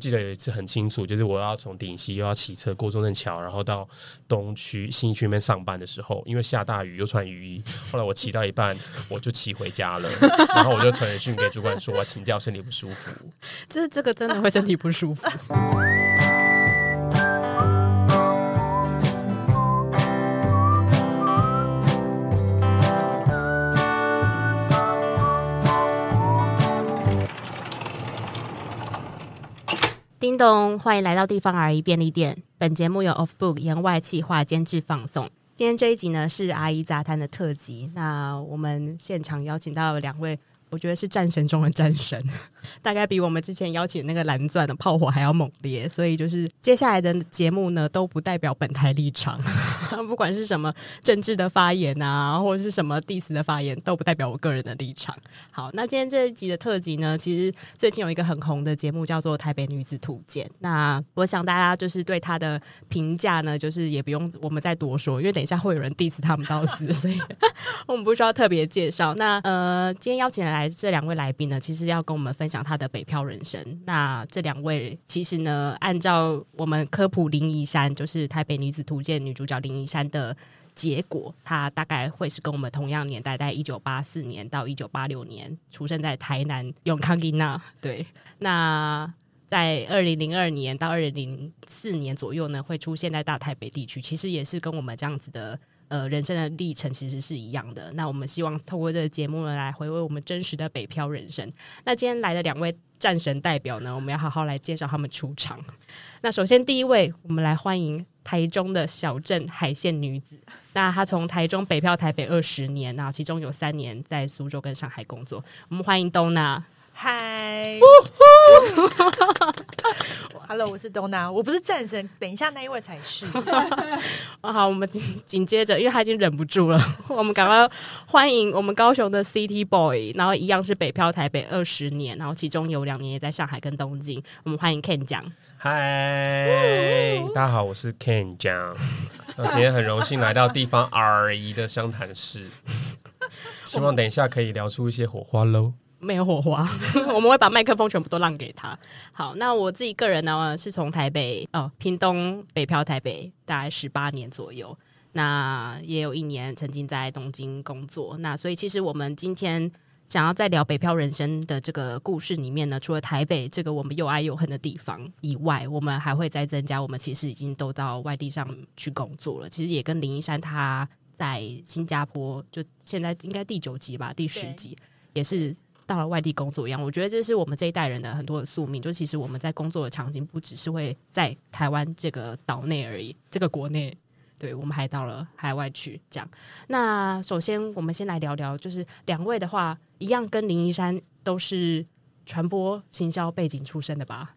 记得有一次很清楚，就是我要从顶溪又要骑车过中正桥，然后到东区新区那边上班的时候，因为下大雨又穿雨衣，后来我骑到一半我就骑回家了，然后我就传讯给主管说我请假，身体不舒服。这这个真的会身体不舒服。叮咚，欢迎来到地方阿姨便利店。本节目由 Off Book 言外企划监制放送。今天这一集呢是阿姨杂谈的特辑。那我们现场邀请到了两位。我觉得是战神中的战神，大概比我们之前邀请那个蓝钻的炮火还要猛烈，所以就是接下来的节目呢都不代表本台立场，不管是什么政治的发言啊，或者是什么 diss 的发言，都不代表我个人的立场。好，那今天这一集的特辑呢，其实最近有一个很红的节目叫做《台北女子图鉴》，那我想大家就是对他的评价呢，就是也不用我们再多说，因为等一下会有人 diss 他们到死，所以 我们不需要特别介绍。那呃，今天邀请来。这两位来宾呢，其实要跟我们分享他的北漂人生。那这两位其实呢，按照我们科普林怡山，就是《台北女子图鉴》女主角林怡山的结果，她大概会是跟我们同样年代，在一九八四年到一九八六年出生在台南永康吉娜。对，那在二零零二年到二零零四年左右呢，会出现在大台北地区，其实也是跟我们这样子的。呃，人生的历程其实是一样的。那我们希望透过这个节目呢，来回味我们真实的北漂人生。那今天来的两位战神代表呢，我们要好好来介绍他们出场。那首先第一位，我们来欢迎台中的小镇海线女子。那她从台中北漂台北二十年，那其中有三年在苏州跟上海工作。我们欢迎东娜。嗨，Hello，我是 Donna，我不是战神，等一下那一位才是。好，我们紧紧接着，因为他已经忍不住了，我们赶快欢迎我们高雄的 City Boy，然后一样是北漂台北二十年，然后其中有两年也在上海跟东京。我们欢迎 Ken 酱。嗨，大家好，我是 Ken 酱。那今天很荣幸来到地方阿姨的相谈室，希望等一下可以聊出一些火花喽。没有火花，我们会把麦克风全部都让给他。好，那我自己个人呢，是从台北哦，屏东北漂台北大概十八年左右，那也有一年曾经在东京工作。那所以其实我们今天想要在聊北漂人生的这个故事里面呢，除了台北这个我们又爱又恨的地方以外，我们还会再增加，我们其实已经都到外地上去工作了。其实也跟林一山他在新加坡，就现在应该第九集吧，第十集也是。到了外地工作一样，我觉得这是我们这一代人的很多的宿命。就其实我们在工作的场景不只是会在台湾这个岛内而已，这个国内，对，我们还到了海外去。这样，那首先我们先来聊聊，就是两位的话，一样跟林一山都是传播行销背景出身的吧？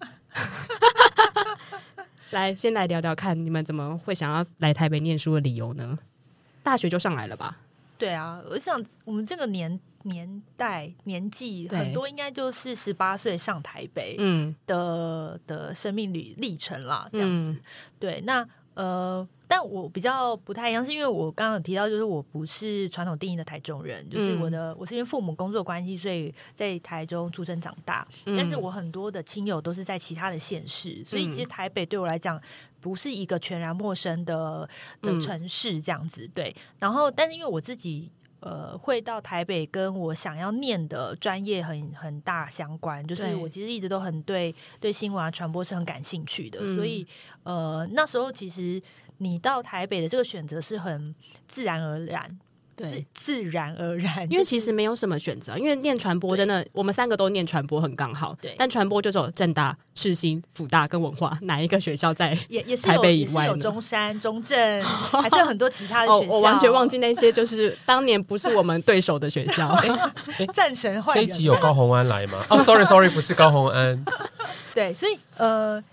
来，先来聊聊看，你们怎么会想要来台北念书的理由呢？大学就上来了吧？对啊，我想我们这个年。年代年纪很多，应该就是十八岁上台北的、嗯、的生命旅历程啦，这样子。嗯、对，那呃，但我比较不太一样，是因为我刚刚有提到，就是我不是传统定义的台中人，就是我的我是因为父母工作关系，所以在台中出生长大。嗯、但是我很多的亲友都是在其他的县市，所以其实台北对我来讲不是一个全然陌生的的城市，这样子。对，然后但是因为我自己。呃，会到台北跟我想要念的专业很很大相关，就是我其实一直都很对对新闻啊传播是很感兴趣的，嗯、所以呃那时候其实你到台北的这个选择是很自然而然。对，自然而然，因为其实没有什么选择，因为念传播真的，我们三个都念传播很刚好。对，但传播就是有政大、世新、辅大跟文化，哪一个学校在也也是台北以外？有中山、中正，还是有很多其他的学校。我完全忘记那些，就是当年不是我们对手的学校。战神坏人，这一集有高红安来吗？哦，sorry，sorry，不是高红安。对，所以呃。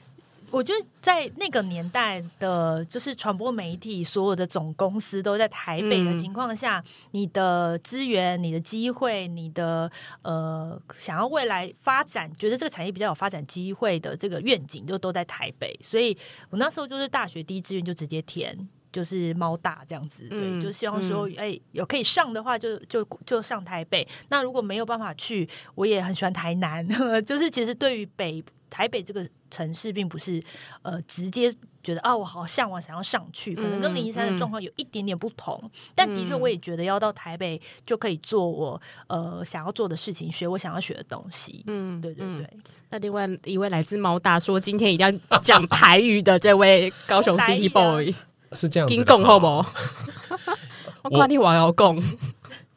我觉得在那个年代的，就是传播媒体所有的总公司都在台北的情况下，嗯、你的资源、你的机会、你的呃想要未来发展，觉得这个产业比较有发展机会的这个愿景，就都在台北。所以我那时候就是大学第一志愿就直接填就是猫大这样子，对，就希望说，哎，有可以上的话就，就就就上台北。那如果没有办法去，我也很喜欢台南，就是其实对于北台北这个城市，并不是呃直接觉得啊，我好向往想要上去，可能跟林一山的状况有一点点不同。但的确，我也觉得要到台北就可以做我呃想要做的事情，学我想要学的东西。嗯，对对对。那另外一位来自猫大说，今天一定要讲台语的这位高雄 City Boy。是这样子，金贡好不？我夸你王要贡。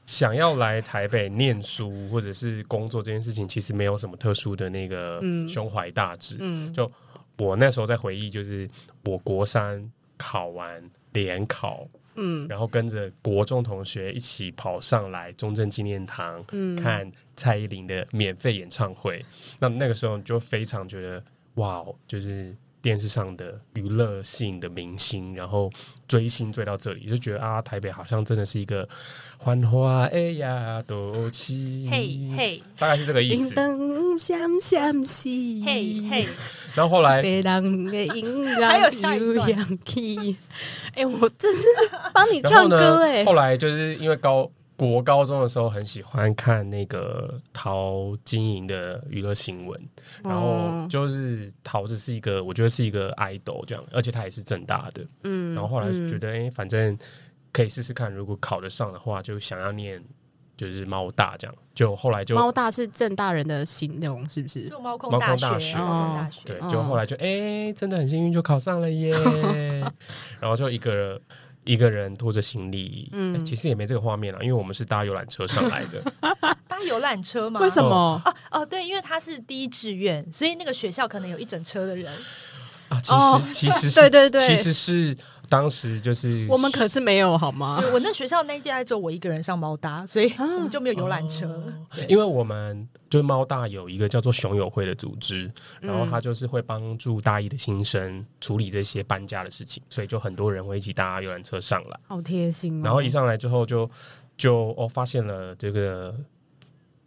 想要来台北念书或者是工作这件事情，其实没有什么特殊的那个胸怀大志。嗯，就我那时候在回忆，就是我国三考完联考，嗯，然后跟着国中同学一起跑上来中正纪念堂，嗯，看蔡依林的免费演唱会。那那个时候就非常觉得，哇，就是。电视上的娱乐性的明星，然后追星追到这里，就觉得啊，台北好像真的是一个繁华哎呀都起，嘿嘿，大概是这个意思。嘿嘿，然后后来，还有下一段，哎，我真是帮你唱歌哎。后来就是因为高。国高中的时候很喜欢看那个陶晶莹的娱乐新闻，然后就是陶子是一个，我觉得是一个 idol 这样，而且他也是正大的，嗯，然后后来就觉得，哎、嗯。欸，反正可以试试看，如果考得上的话，就想要念就是猫大这样，就后来就猫大是正大人的形容是不是？就猫空大学，猫空大学，猫空大学，对，就后来就哎、欸，真的很幸运就考上了耶，然后就一个。一个人拖着行李，嗯、欸，其实也没这个画面了，因为我们是搭游览车上来的。搭游览车吗？为什么？哦哦，对，因为他是第一志愿，所以那个学校可能有一整车的人。啊，其实、哦、其实是，对对对，其实是。当时就是我们可是没有好吗？我那学校那一届还只有我一个人上猫大，所以我们就没有游览车。哦、因为我们就是猫大有一个叫做熊友会的组织，然后他就是会帮助大一的新生处理这些搬家的事情，所以就很多人会一起搭游览车上来，好贴心、哦。然后一上来之后就就哦发现了这个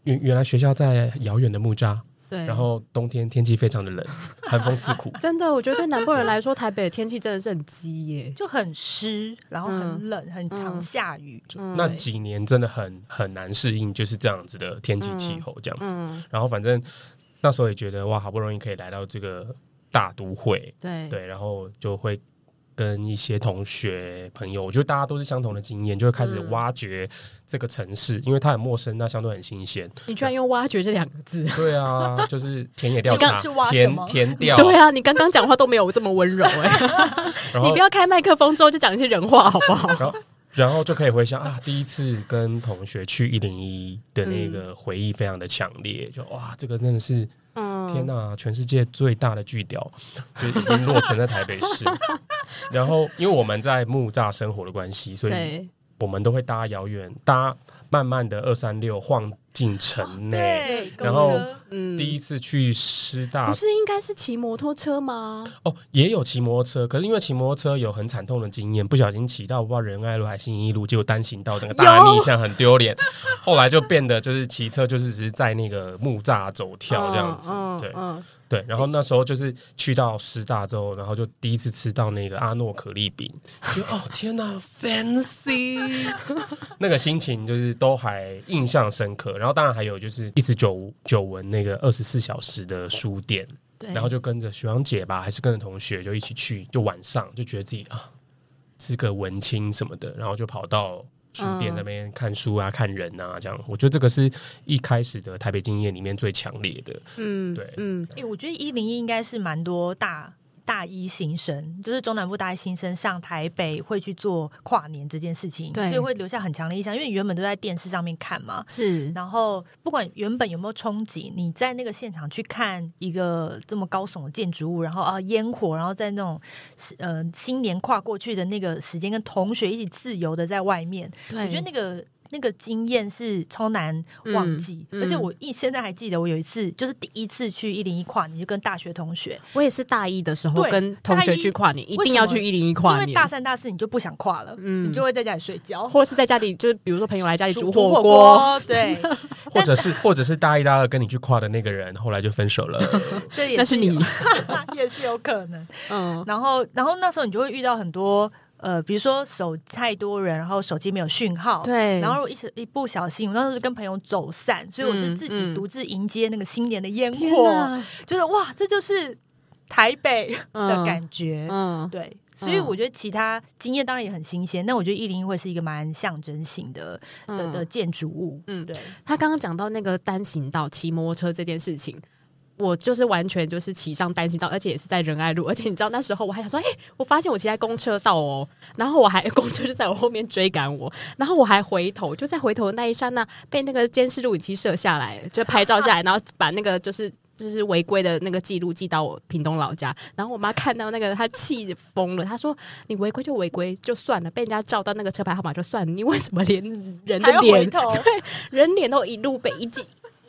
原原来学校在遥远的木栅。对，然后冬天天气非常的冷，寒风刺骨。真的，我觉得对南部人来说，台北的天气真的是很鸡耶，就很湿，然后很冷，嗯、很常下雨。嗯、那几年真的很很难适应，就是这样子的天气气候这样子。嗯、然后反正那时候也觉得哇，好不容易可以来到这个大都会，对对，然后就会。跟一些同学朋友，我觉得大家都是相同的经验，就会开始挖掘这个城市，嗯、因为它很陌生，那相对很新鲜。你居然用“挖掘”这两个字？对啊，就是田野调查，田田调。对啊，你刚刚讲话都没有这么温柔哎、欸。你不要开麦克风之后就讲一些人话好不好？然后，然后就可以回想啊，第一次跟同学去一零一的那个回忆非常的强烈，就哇，这个真的是。天呐！全世界最大的巨雕就已经落成在台北市。然后，因为我们在木栅生活的关系，所以我们都会搭遥远搭。慢慢的二三六晃进城内，哦、然后第一次去师大，不是应该是骑摩托车吗？哦，也有骑摩托车，可是因为骑摩托车有很惨痛的经验，不小心骑到不知道仁爱路还是新一路，结果单行道，整个大逆向，很丢脸。后来就变得就是骑车，就是只是在那个木栅走跳这样子，嗯、对。嗯对，然后那时候就是去到师大之后，然后就第一次吃到那个阿诺可丽饼，就哦 天哪，fancy，那个心情就是都还印象深刻。然后当然还有就是一直久久闻那个二十四小时的书店，对然后就跟着学长姐吧，还是跟着同学就一起去，就晚上就觉得自己啊是个文青什么的，然后就跑到。书店那边看书啊，看人啊，这样，我觉得这个是一开始的台北经验里面最强烈的。嗯，对，嗯，哎、欸，我觉得一零一应该是蛮多大。大一新生就是中南部大一新生上台北会去做跨年这件事情，所以会留下很强的印象。因为原本都在电视上面看嘛，是。然后不管原本有没有憧憬，你在那个现场去看一个这么高耸的建筑物，然后啊烟火，然后在那种呃新年跨过去的那个时间，跟同学一起自由的在外面，我觉得那个。那个经验是超难忘记，嗯嗯、而且我一现在还记得，我有一次就是第一次去一零一跨年，就跟大学同学。我也是大一的时候跟同学去跨年，一定要去一零一跨年。因为大三、大四你就不想跨了，嗯，你就会在家里睡觉，或者是在家里，就是比如说朋友来家里煮火锅，对，或者是或者是大一、大二跟你去跨的那个人，后来就分手了，这也是你，也是有可能。嗯，然后然后那时候你就会遇到很多。呃，比如说手太多人，然后手机没有讯号，对，然后一一不小心，我当时是跟朋友走散，所以我是自己独自迎接那个新年的烟火，就是哇，这就是台北的感觉，嗯，嗯对。所以我觉得其他经验当然也很新鲜，但我觉得一零一会是一个蛮象征性的的的建筑物。嗯，对。他刚刚讲到那个单行道骑摩托车这件事情，我就是完全就是骑上单行道，而且也是在仁爱路，而且你知道那时候我还想说，哎，我发现我骑在公车道哦，然后我还公车就在我后面追赶我，然后我还回头，就在回头的那一刹那被那个监视录影机摄下来，就拍照下来，然后把那个就是。就是违规的那个记录寄到我屏东老家，然后我妈看到那个，她气疯了。她说：“你违规就违规就算了，被人家照到那个车牌号码就算了，你为什么连 人的脸，对，人脸都一路被一记，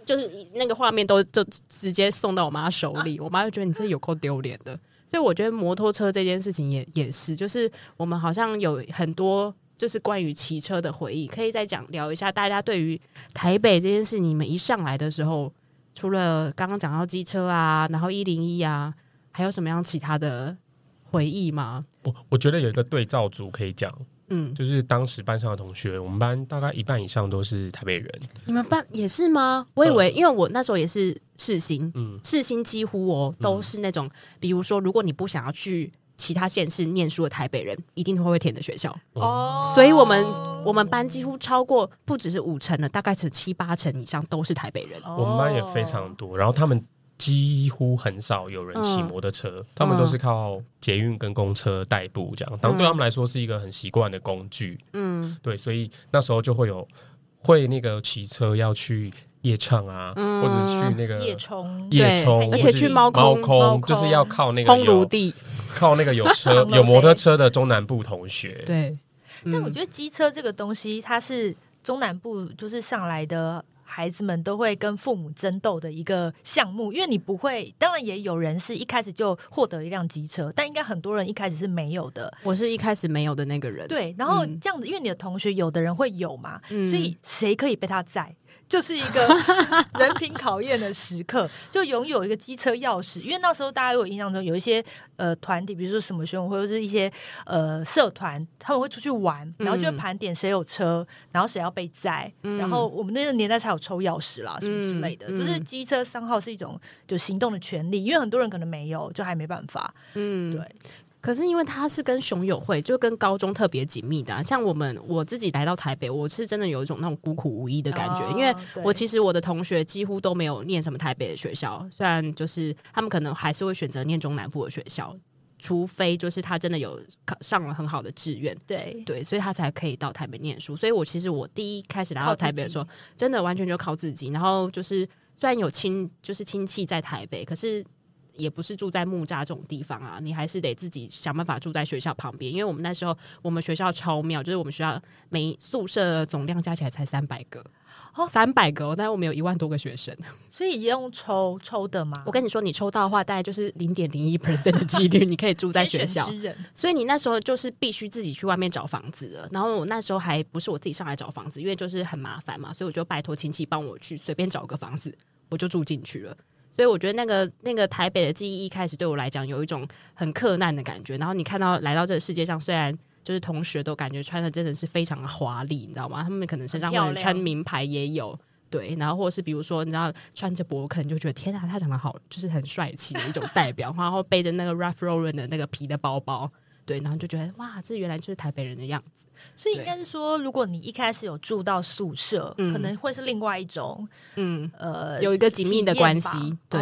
就是那个画面都就直接送到我妈手里。我妈就觉得你这有够丢脸的。所以我觉得摩托车这件事情也也是，就是我们好像有很多就是关于骑车的回忆，可以再讲聊一下。大家对于台北这件事，你们一上来的时候。除了刚刚讲到机车啊，然后一零一啊，还有什么样其他的回忆吗？我我觉得有一个对照组可以讲，嗯，就是当时班上的同学，我们班大概一半以上都是台北人。你们班也是吗？我以为，嗯、因为我那时候也是世新，嗯，世新几乎哦都是那种，嗯、比如说，如果你不想要去。其他县市念书的台北人一定会会填的学校哦，所以我们我们班几乎超过不只是五成了，大概是七八成以上都是台北人。我们班也非常多，然后他们几乎很少有人骑摩托车，嗯、他们都是靠捷运跟公车代步这样，当对他们来说是一个很习惯的工具。嗯，对，所以那时候就会有会那个骑车要去。夜唱啊，或者是去那个夜冲，夜冲，而且去猫空，猫空就是要靠那个有靠那个有车 有摩托车的中南部同学。对，但我觉得机车这个东西，它是中南部就是上来的孩子们都会跟父母争斗的一个项目，因为你不会，当然也有人是一开始就获得一辆机车，但应该很多人一开始是没有的。我是一开始没有的那个人。对，然后这样子，因为你的同学有的人会有嘛，所以谁可以被他载？就是一个 人品考验的时刻，就拥有一个机车钥匙。因为那时候大家如果印象中有一些呃团体，比如说什么学生会或者是一些呃社团，他们会出去玩，然后就会盘点谁有车，然后谁要被载，嗯、然后我们那个年代才有抽钥匙啦，什么之类的。嗯、就是机车商号是一种就行动的权利，因为很多人可能没有，就还没办法。嗯，对。可是因为他是跟熊友会，就跟高中特别紧密的、啊。像我们我自己来到台北，我是真的有一种那种孤苦无依的感觉。哦、因为我其实我的同学几乎都没有念什么台北的学校，虽然就是他们可能还是会选择念中南部的学校，除非就是他真的有考上了很好的志愿，对对，所以他才可以到台北念书。所以我其实我第一开始来到台北的时候，真的完全就靠自己。然后就是虽然有亲就是亲戚在台北，可是。也不是住在木栅这种地方啊，你还是得自己想办法住在学校旁边。因为我们那时候，我们学校超妙，就是我们学校每宿舍总量加起来才三百个，哦，三百个，但是我们有一万多个学生，所以也用抽抽的吗？我跟你说，你抽到的话，大概就是零点零一 percent 的几率，你可以住在学校。所以你那时候就是必须自己去外面找房子了。然后我那时候还不是我自己上来找房子，因为就是很麻烦嘛，所以我就拜托亲戚帮我去随便找个房子，我就住进去了。所以我觉得那个那个台北的记忆一开始对我来讲有一种很克难的感觉。然后你看到来到这个世界上，虽然就是同学都感觉穿的真的是非常的华丽，你知道吗？他们可能身上会穿名牌也有，对。然后或者是比如说，你知道穿着博肯就觉得天啊，他长得好，就是很帅气的一种代表。然后背着那个 Ralph Lauren 的那个皮的包包，对，然后就觉得哇，这原来就是台北人的样子。所以应该是说，如果你一开始有住到宿舍，可能会是另外一种，嗯呃，有一个紧密的关系。对，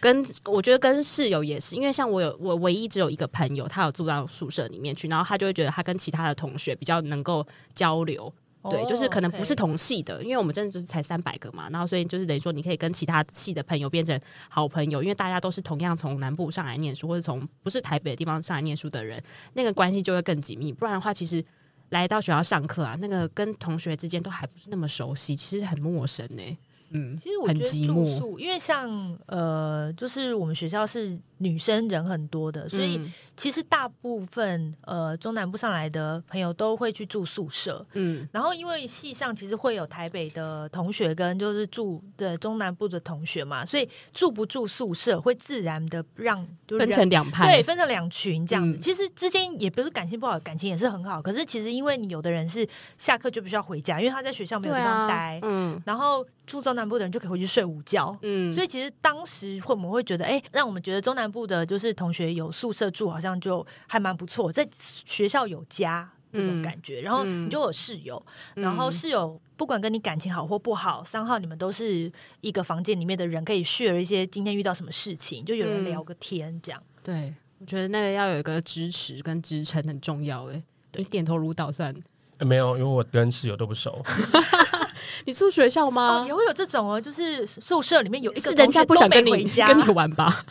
跟我觉得跟室友也是，因为像我有我唯一只有一个朋友，他有住到宿舍里面去，然后他就会觉得他跟其他的同学比较能够交流。对，就是可能不是同系的，因为我们真的就是才三百个嘛，然后所以就是等于说你可以跟其他系的朋友变成好朋友，因为大家都是同样从南部上来念书，或者从不是台北的地方上来念书的人，那个关系就会更紧密。不然的话，其实。来到学校上课啊，那个跟同学之间都还不是那么熟悉，其实很陌生呢、欸。嗯，其实我觉得住宿，因为像呃，就是我们学校是女生人很多的，所以其实大部分呃中南部上来的朋友都会去住宿舍。嗯，然后因为系上其实会有台北的同学跟就是住的中南部的同学嘛，所以住不住宿舍会自然的让就分成两派，对，分成两群这样子。嗯、其实之间也不是感情不好，感情也是很好。可是其实因为你有的人是下课就必须要回家，因为他在学校没有地方待。嗯，然后住中南部的人就可以回去睡午觉。嗯，所以其实当时会我们会觉得，哎，让我们觉得中南部的就是同学有宿舍住，好像就还蛮不错，在学校有家这种感觉。嗯、然后你就有室友，嗯、然后室友不管跟你感情好或不好，三号你们都是一个房间里面的人，可以 share 一些今天遇到什么事情，就有人聊个天这样。嗯、对，我觉得那个要有一个支持跟支撑很重要。哎，你点头如捣蒜。没有，因为我跟室友都不熟。你住学校吗？哦，也会有这种哦，就是宿舍里面有一个是人家不想跟你跟你玩吧？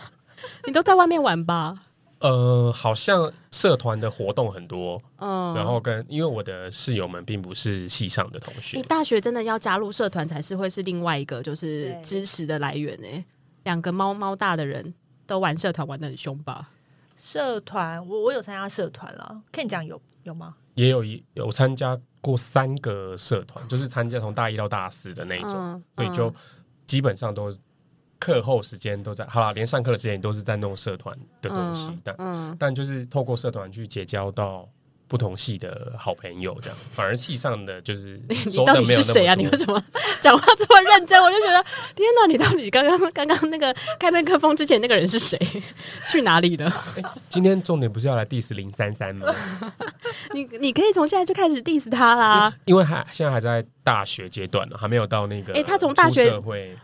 你都在外面玩吧？呃，好像社团的活动很多，嗯，然后跟因为我的室友们并不是系上的同学，你大学真的要加入社团才是会是另外一个就是支持的来源呢。两个猫猫大的人都玩社团玩的很凶吧？社团，我我有参加社团了，可以讲有有吗？也有一有参加过三个社团，就是参加从大一到大四的那种，嗯、所以就基本上都课后时间都在，好啦，连上课的时间都是在弄社团的东西，嗯、但、嗯、但就是透过社团去结交到。不同系的好朋友，这样反而系上的就是 你，你到底是谁啊？你为什么讲话这么认真？我就觉得天哪！你到底刚刚刚刚那个开麦克风之前那个人是谁？去哪里了？欸，今天重点不是要来 diss 零三三吗？你你可以从现在就开始 diss 他啦，因为还现在还在大学阶段呢，还没有到那个哎，他从大学社会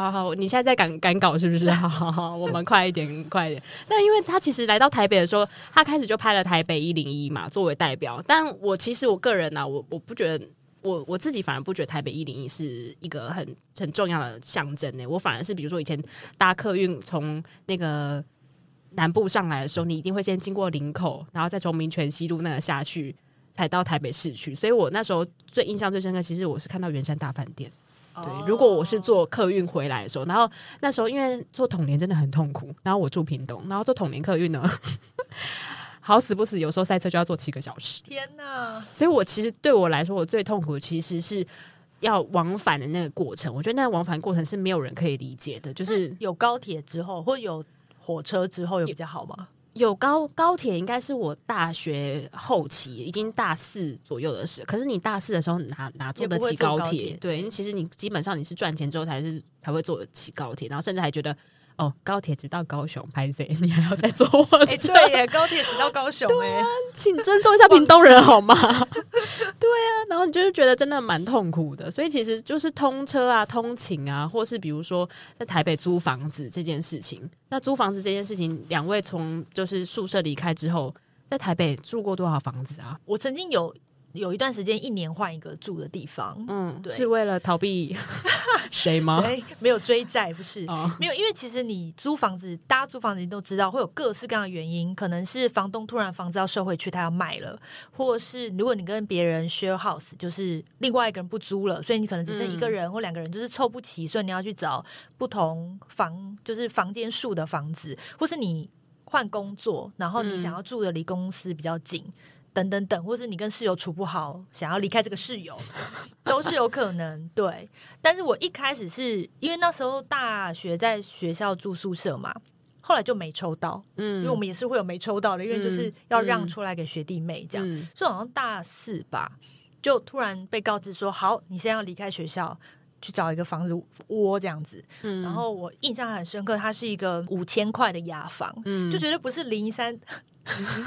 好好，你现在在赶赶稿是不是？好好好，我们快一点，快一点。但因为他其实来到台北的时候，他开始就拍了台北一零一嘛，作为代表。但我其实我个人呢、啊，我我不觉得，我我自己反而不觉得台北一零一是一个很很重要的象征呢。我反而是比如说以前搭客运从那个南部上来的时候，你一定会先经过林口，然后再从民权西路那个下去，才到台北市区。所以我那时候最印象最深刻，其实我是看到圆山大饭店。对，如果我是坐客运回来的时候，然后那时候因为坐统联真的很痛苦，然后我住屏东，然后坐统联客运呢，好死不死，有时候塞车就要坐七个小时。天哪！所以我其实对我来说，我最痛苦的其实是要往返的那个过程。我觉得那个往返过程是没有人可以理解的。就是有高铁之后，或有火车之后，有比较好吗？有高高铁应该是我大学后期，已经大四左右的事。可是你大四的时候哪哪坐得起高铁？对，因为其实你基本上你是赚钱之后才是才会坐得起高铁，然后甚至还觉得。哦，高铁直到高雄，拍谁 你还要再坐火车？哎、欸，对耶，高铁直到高雄，哎、啊，请尊重一下屏东人好吗？对啊，然后你就是觉得真的蛮痛苦的，所以其实就是通车啊、通勤啊，或是比如说在台北租房子这件事情。那租房子这件事情，两位从就是宿舍离开之后，在台北住过多少房子啊？我曾经有。有一段时间，一年换一个住的地方，嗯，对，是为了逃避 谁吗？没有追债，不是，哦、没有，因为其实你租房子，大家租房子你都知道会有各式各样的原因，可能是房东突然房子要收回去，他要卖了，或是如果你跟别人 share house，就是另外一个人不租了，所以你可能只剩一个人或两个人，就是凑不齐，所以你要去找不同房，就是房间数的房子，或是你换工作，然后你想要住的离公司比较近。嗯等等等，或是你跟室友处不好，想要离开这个室友，都是有可能。对，但是我一开始是因为那时候大学在学校住宿舍嘛，后来就没抽到，嗯，因为我们也是会有没抽到的，因为就是要让出来给学弟妹这样，嗯。嗯、所以好像大四吧，就突然被告知说，好，你现在要离开学校去找一个房子窝这样子，嗯，然后我印象很深刻，它是一个五千块的雅房，嗯，就觉得不是零三。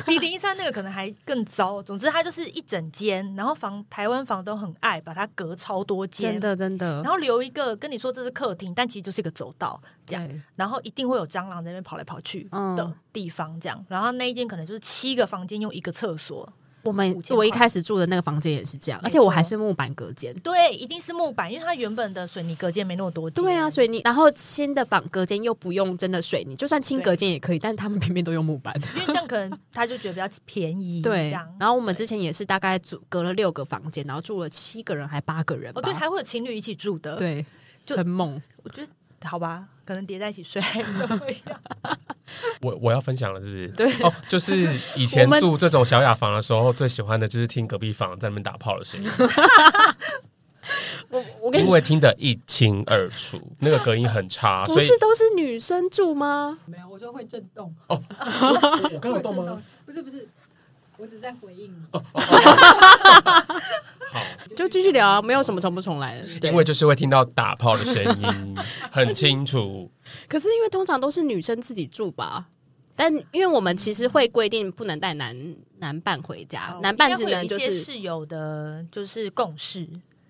比零一三那个可能还更糟。总之，它就是一整间，然后房台湾房东很爱把它隔超多间，真的真的。然后留一个跟你说这是客厅，但其实就是一个走道这样。然后一定会有蟑螂在那边跑来跑去的地方这样。然后那一间可能就是七个房间用一个厕所。我们我一开始住的那个房间也是这样，而且我还是木板隔间。对，一定是木板，因为它原本的水泥隔间没那么多。对啊，水泥，然后新的房隔间又不用真的水泥，就算轻隔间也可以，但是他们偏偏都用木板，因为这样可能他就觉得比较便宜。对，然后我们之前也是大概住隔了六个房间，然后住了七个人还八个人。哦，对，还会有情侣一起住的。对，就很猛。我觉得。好吧，可能叠在一起睡还是怎么样？我我要分享了，是不是？对哦，就是以前住这种小雅房的时候，最喜欢的就是听隔壁房在那边打炮的声音。我我跟你因为听得一清二楚，那个隔音很差，不是都是女生住吗？没有，我说会震动。哦，我刚有动吗？不是不是，我只在回应你。好，就继续聊啊，没有什么重不重来的。因为就是会听到打炮的声音，很清楚。可是因为通常都是女生自己住吧，但因为我们其实会规定不能带男男伴回家，男伴只能就是室友的，就是共识。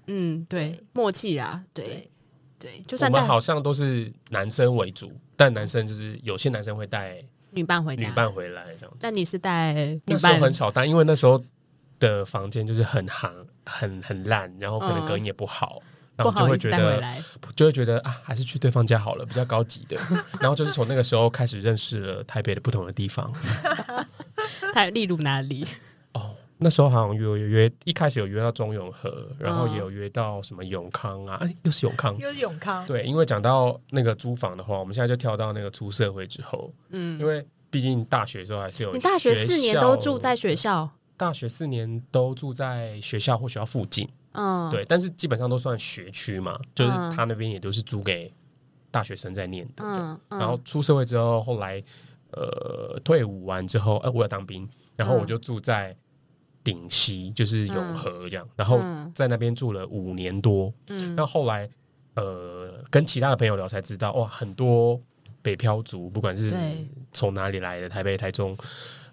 嗯，对，对默契啊，对对，对，就算我们好像都是男生为主，但男生就是有些男生会带女伴回家，女伴回来这样子。但你是带？那时候很少带，因为那时候的房间就是很寒、很很烂，然后可能隔音也不好，嗯、然后就会觉得就会觉得啊，还是去对方家好了，比较高级的。然后就是从那个时候开始认识了台北的不同的地方，台例如哪里？那时候好像约约约，一开始有约到中永和，然后也有约到什么永康啊，哎，又是永康，又是永康。对，因为讲到那个租房的话，我们现在就跳到那个出社会之后，嗯，因为毕竟大学的时候还是有，你大学四年都住在学校，大学四年都住在学校或学校附近，嗯，对，但是基本上都算学区嘛，就是他那边也都是租给大学生在念的，嗯，然后出社会之后，后来呃退伍完之后，哎，我要当兵，然后我就住在。顶溪就是永和这样，嗯、然后在那边住了五年多。嗯，那后来呃，跟其他的朋友聊才知道，哇，很多北漂族，不管是从哪里来的，台北、台中。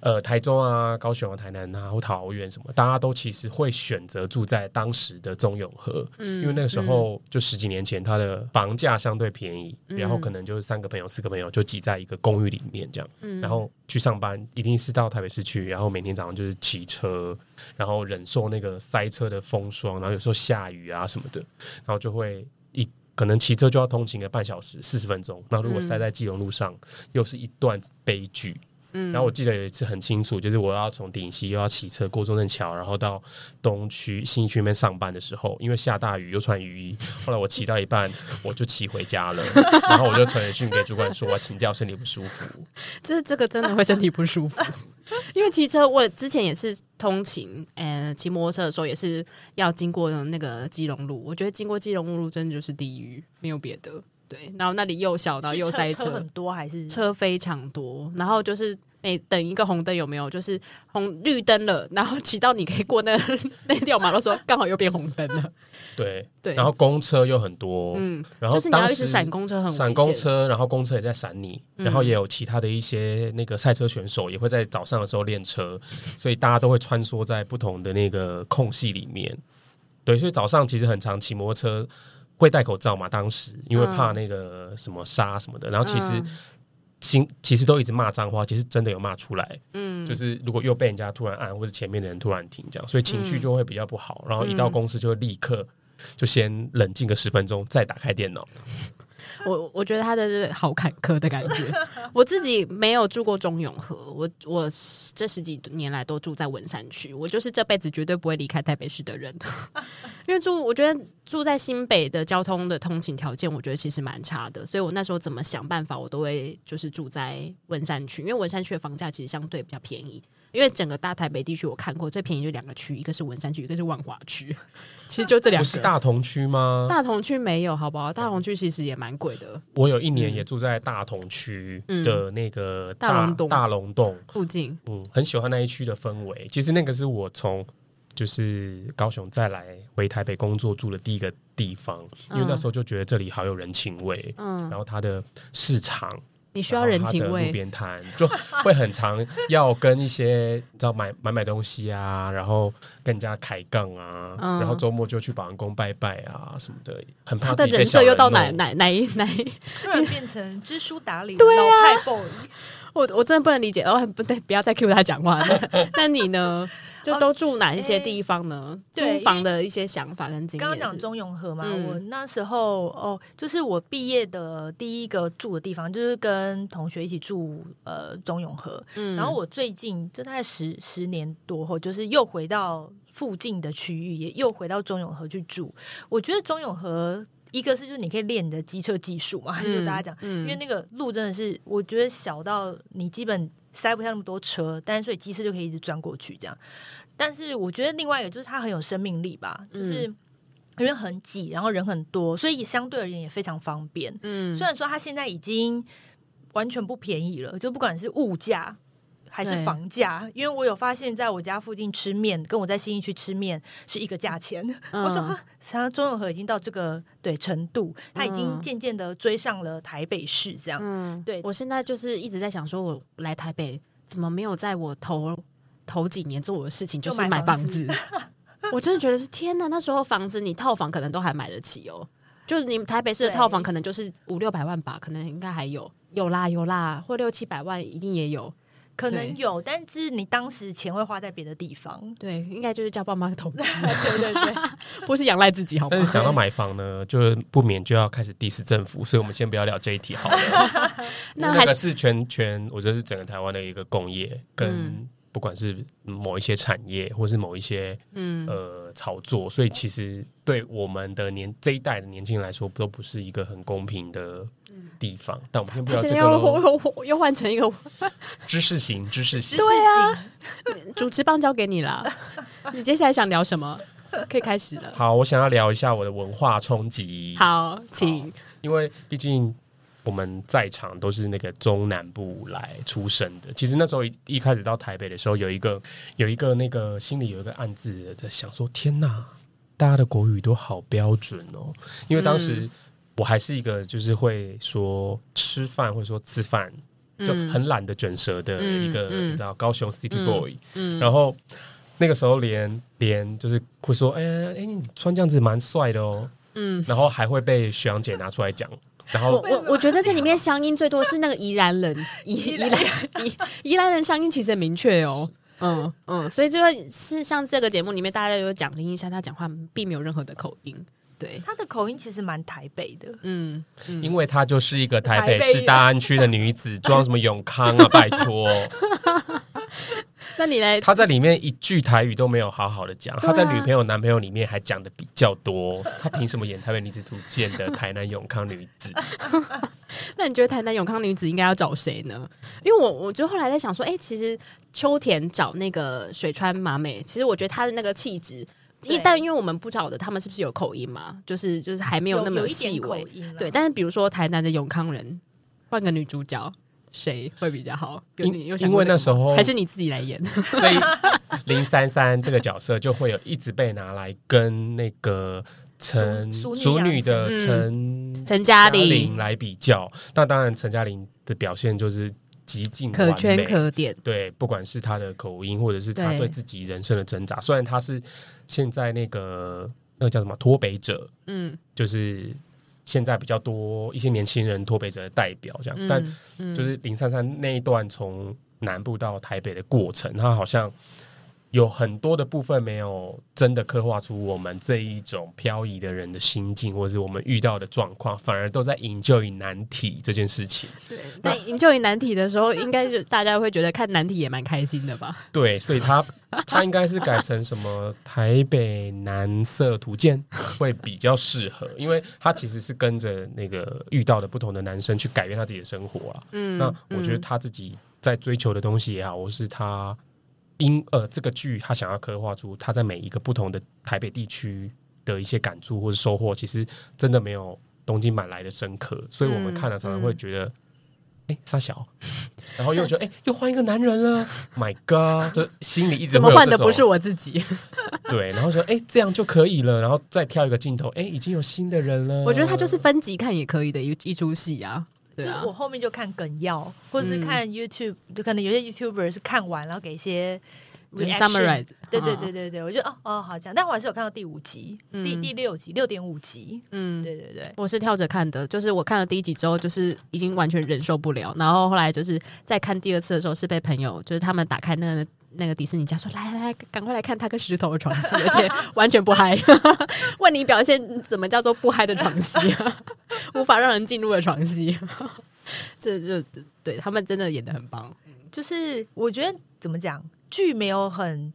呃，台中啊、高雄啊、台南啊，或桃园什么，大家都其实会选择住在当时的中永和，嗯，因为那个时候就十几年前，它的房价相对便宜，嗯、然后可能就是三个朋友、四个朋友就挤在一个公寓里面这样，嗯，然后去上班一定是到台北市区，然后每天早上就是骑车，然后忍受那个塞车的风霜，然后有时候下雨啊什么的，然后就会一可能骑车就要通勤个半小时、四十分钟，那如果塞在基隆路上，又是一段悲剧。嗯，然后我记得有一次很清楚，就是我要从顶溪又要骑车过中正桥，然后到东区信义区那边上班的时候，因为下大雨又穿雨衣，后来我骑到一半我就骑回家了，然后我就传讯给主管说我请假，身体不舒服。这这个真的会身体不舒服，因为骑车我之前也是通勤，呃，骑摩托车的时候也是要经过那个基隆路，我觉得经过基隆路真的就是地狱，没有别的。对，然后那里又小，然后又塞车，车很多还是车非常多，然后就是每等一个红灯有没有？就是红绿灯了，然后骑到你可以过那 那条马路时候，刚好又变红灯了。对对，然后公车又很多，嗯，然后就是你要一直闪公车，很闪公车，然后公车也在闪你，然后也有其他的一些那个赛车选手也会在早上的时候练车，所以大家都会穿梭在不同的那个空隙里面。对，所以早上其实很常骑摩托车。会戴口罩嘛？当时因为怕那个什么沙什么的，嗯、然后其实心其实都一直骂脏话，其实真的有骂出来。嗯，就是如果又被人家突然按，或者前面的人突然停这样，所以情绪就会比较不好。嗯、然后一到公司就会立刻就先冷静个十分钟，再打开电脑。我我觉得他的好坎坷的感觉。我自己没有住过中永和，我我这十几年来都住在文山区。我就是这辈子绝对不会离开台北市的人，因为住我觉得住在新北的交通的通勤条件，我觉得其实蛮差的。所以我那时候怎么想办法，我都会就是住在文山区，因为文山区的房价其实相对比较便宜。因为整个大台北地区我看过最便宜就两个区，一个是文山区，一个是万华区。其实就这两个。不是大同区吗？大同区没有，好不好？大同区其实也蛮贵的。我有一年也住在大同区的那个大龙洞、嗯、大龙洞附近，嗯，很喜欢那一区的氛围。其实那个是我从就是高雄再来回台北工作住的第一个地方，因为那时候就觉得这里好有人情味。嗯，然后它的市场。你需要人情味，路边摊就会很常要跟一些你知道买买买东西啊，然后跟人家抬杠啊，嗯、然后周末就去保安宫拜拜啊什么的，很怕的人设又到哪哪哪一哪一，突然变成知书达理的老派 boy。我我真的不能理解，哦，不对，不要再 cue 他讲话了。那 那你呢？就都住哪一些地方呢？租、欸、房的一些想法跟经验。刚刚讲中永和嘛，嗯、我那时候哦，就是我毕业的第一个住的地方，就是跟同学一起住呃中永和。嗯，然后我最近就大概十十年多后，就是又回到附近的区域，也又回到中永和去住。我觉得中永和。一个是就是你可以练你的机车技术嘛，就大家讲，因为那个路真的是我觉得小到你基本塞不下那么多车，但是所以机车就可以一直钻过去这样。但是我觉得另外一个就是它很有生命力吧，就是因为很挤，然后人很多，所以相对而言也非常方便。嗯，虽然说它现在已经完全不便宜了，就不管是物价。还是房价，因为我有发现，在我家附近吃面，跟我在新义区吃面是一个价钱。嗯、我说，实际上中永和已经到这个对程度，它已经渐渐的追上了台北市这样。嗯，对，我现在就是一直在想，说我来台北怎么没有在我头头几年做我的事情，就是买房子。我真的觉得是天哪，那时候房子你套房可能都还买得起哦，就是你台北市的套房可能就是五六百万吧，可能应该还有。有啦有啦，或六七百万一定也有。可能有，但是你当时钱会花在别的地方。对，应该就是叫爸妈投资。对对对，不是仰赖自己好。但是想到买房呢，就不免就要开始 diss 政府，所以我们先不要聊这一题好了。那那个是全全，我觉得是整个台湾的一个工业，跟不管是某一些产业，或是某一些嗯呃炒作，所以其实对我们的年这一代的年轻人来说，都不是一个很公平的。地方，但我们先不要这个又又换成一个 知识型，知识型。对啊，主持棒交给你了。你接下来想聊什么？可以开始了。好，我想要聊一下我的文化冲击。好，请。因为毕竟我们在场都是那个中南部来出生的。其实那时候一一开始到台北的时候，有一个有一个那个心里有一个暗自在想说：天哪，大家的国语都好标准哦。因为当时。嗯。我还是一个就是会说吃饭或者说吃饭就很懒得卷舌的一个，你知道高雄 City Boy，然后那个时候连连就是会说，哎哎，你穿这样子蛮帅的哦，嗯，然后还会被徐阳姐拿出来讲，然后我我觉得这里面乡音最多是那个宜兰人，宜宜兰。宜宜兰人乡音其实很明确哦，嗯嗯，所以这个是像这个节目里面大家有讲的印象，他讲话并没有任何的口音。对，他的口音其实蛮台北的，嗯，嗯，因为她就是一个台北市大安区的女子，装什么永康啊，拜托。那你来，她在里面一句台语都没有好好的讲，她、啊、在女朋友男朋友里面还讲的比较多，她凭什么演台北女子图鉴的台南永康女子？那你觉得台南永康女子应该要找谁呢？因为我我就后来在想说，哎、欸，其实秋田找那个水川麻美，其实我觉得她的那个气质。一但因为我们不晓得他们是不是有口音嘛，就是就是还没有那么细微，对。但是比如说台南的永康人，换个女主角，谁会比较好？因因为那时候还是你自己来演，所以林珊珊这个角色就会有一直被拿来跟那个陈淑女的陈陈嘉玲来比较。那当然陈嘉玲的表现就是。极尽可圈可点，对，不管是他的口音，或者是他对自己人生的挣扎。虽然他是现在那个那个叫什么脱北者，嗯，就是现在比较多一些年轻人脱北者的代表这样，嗯、但就是林珊珊那一段从南部到台北的过程，他好像。有很多的部分没有真的刻画出我们这一种漂移的人的心境，或者是我们遇到的状况，反而都在 enjoy 难题这件事情。对，那 enjoy 难题的时候，应该就大家会觉得看难题也蛮开心的吧？对，所以他他应该是改成什么台北男色图鉴会比较适合，因为他其实是跟着那个遇到的不同的男生去改变他自己的生活了。嗯，那我觉得他自己在追求的东西也好，或是他。因呃，这个剧他想要刻画出他在每一个不同的台北地区的一些感触或者收获，其实真的没有东京版来的深刻，所以我们看了常常会觉得，哎、嗯，三、欸、小，然后又觉得，哎、欸，又换一个男人了，My God，这心里一直怎么换的不是我自己，对，然后说，哎、欸，这样就可以了，然后再跳一个镜头，哎、欸，已经有新的人了，我觉得他就是分级看也可以的一一出戏啊。对啊，就我后面就看梗要，或者是看 YouTube，、嗯、就可能有些 YouTuber 是看完然后给一些 summarize。对对对对对，我觉得哦哦好像，但我还是有看到第五集，嗯、第第六集六点五集。嗯，对对对，我是跳着看的，就是我看了第一集之后，就是已经完全忍受不了，然后后来就是在看第二次的时候，是被朋友就是他们打开那个。那个迪士尼家说：“来来来，赶快来看他跟石头的床戏，而且完全不嗨。问你表现怎么叫做不嗨的床戏？无法让人进入的床戏。这就对他们真的演的很棒。就是我觉得怎么讲，剧没有很，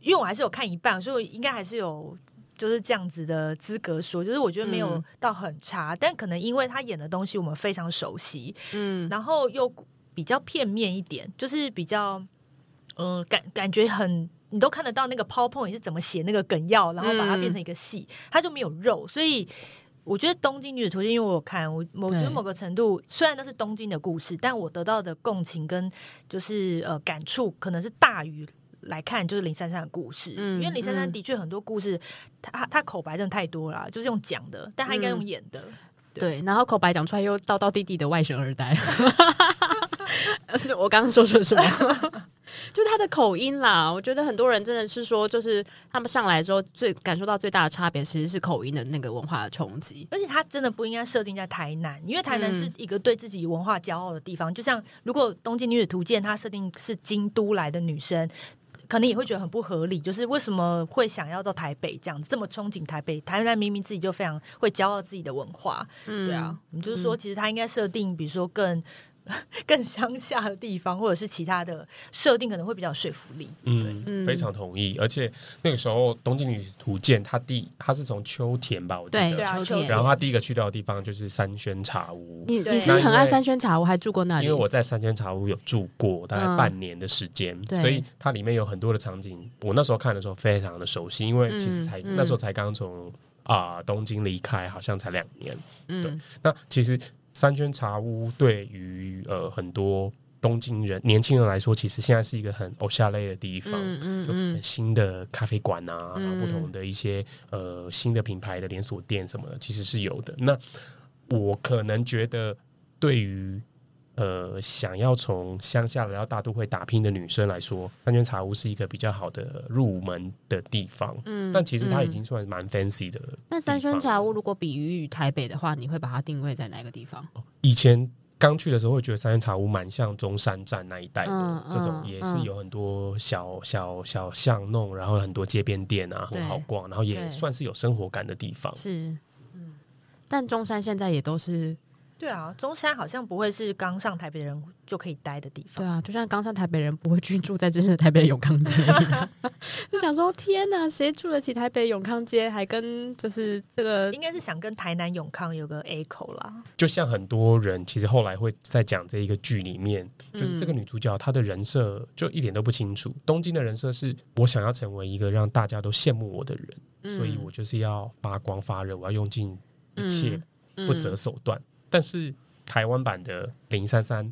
因为我还是有看一半，所以我应该还是有就是这样子的资格说，就是我觉得没有到很差，嗯、但可能因为他演的东西我们非常熟悉，嗯，然后又比较片面一点，就是比较，嗯、呃，感感觉很，你都看得到那个 PowerPoint 是怎么写那个梗要，然后把它变成一个戏，它、嗯、就没有肉，所以。我觉得《东京女子图鉴》，因为我有看，我我觉得某个程度，虽然那是东京的故事，但我得到的共情跟就是呃感触，可能是大于来看就是林珊珊的故事。嗯，因为林珊珊的确很多故事，她她口白真的太多了，就是用讲的，但她应该用演的。嗯、对，对，然后口白讲出来又道道地地的外省二代。我刚刚说的什么？就他的口音啦，我觉得很多人真的是说，就是他们上来之后最感受到最大的差别，其实是口音的那个文化的冲击。而且他真的不应该设定在台南，因为台南是一个对自己文化骄傲的地方。嗯、就像如果《东京女子图鉴》他设定是京都来的女生，可能也会觉得很不合理。就是为什么会想要到台北这样子，这么憧憬台北？台南明明自己就非常会骄傲自己的文化，嗯、对啊。我们就是说，其实他应该设定，比如说更。更乡下的地方，或者是其他的设定，可能会比较有说服力。嗯，非常同意。而且那个时候《东京女子图鉴》，它第它是从秋田吧，我记得，对，秋田。然后他第一个去到的地方就是三轩茶屋。你你是不是很爱三轩茶屋？还住过那里？因为我在三轩茶屋有住过大概半年的时间，嗯、所以它里面有很多的场景，我那时候看的时候非常的熟悉。因为其实才、嗯、那时候才刚从啊、呃、东京离开，好像才两年。嗯、对，那其实。三圈茶屋对于呃很多东京人年轻人来说，其实现在是一个很偶像类的地方，嗯嗯，嗯新的咖啡馆啊，嗯、然后不同的一些呃新的品牌的连锁店什么的，其实是有的。那我可能觉得对于。呃，想要从乡下来到大都会打拼的女生来说，三轩茶屋是一个比较好的入门的地方。嗯，但其实它已经算蛮 fancy 的。那、嗯、三轩茶屋如果比喻于台北的话，你会把它定位在哪个地方？以前刚去的时候会觉得三轩茶屋蛮像中山站那一带的，嗯、这种也是有很多小小小巷弄，然后很多街边店啊，很好逛，然后也算是有生活感的地方。是，嗯，但中山现在也都是。对啊，中山好像不会是刚上台北的人就可以待的地方。对啊，就像刚上台北人不会居住在真正的台北永康街一样。就想说，天哪，谁住得起台北永康街？还跟就是这个，应该是想跟台南永康有个 echo 啦。就像很多人其实后来会在讲这一个剧里面，就是这个女主角她的人设就一点都不清楚。东京的人设是我想要成为一个让大家都羡慕我的人，嗯、所以我就是要发光发热，我要用尽一切不择手段。嗯嗯但是台湾版的零三三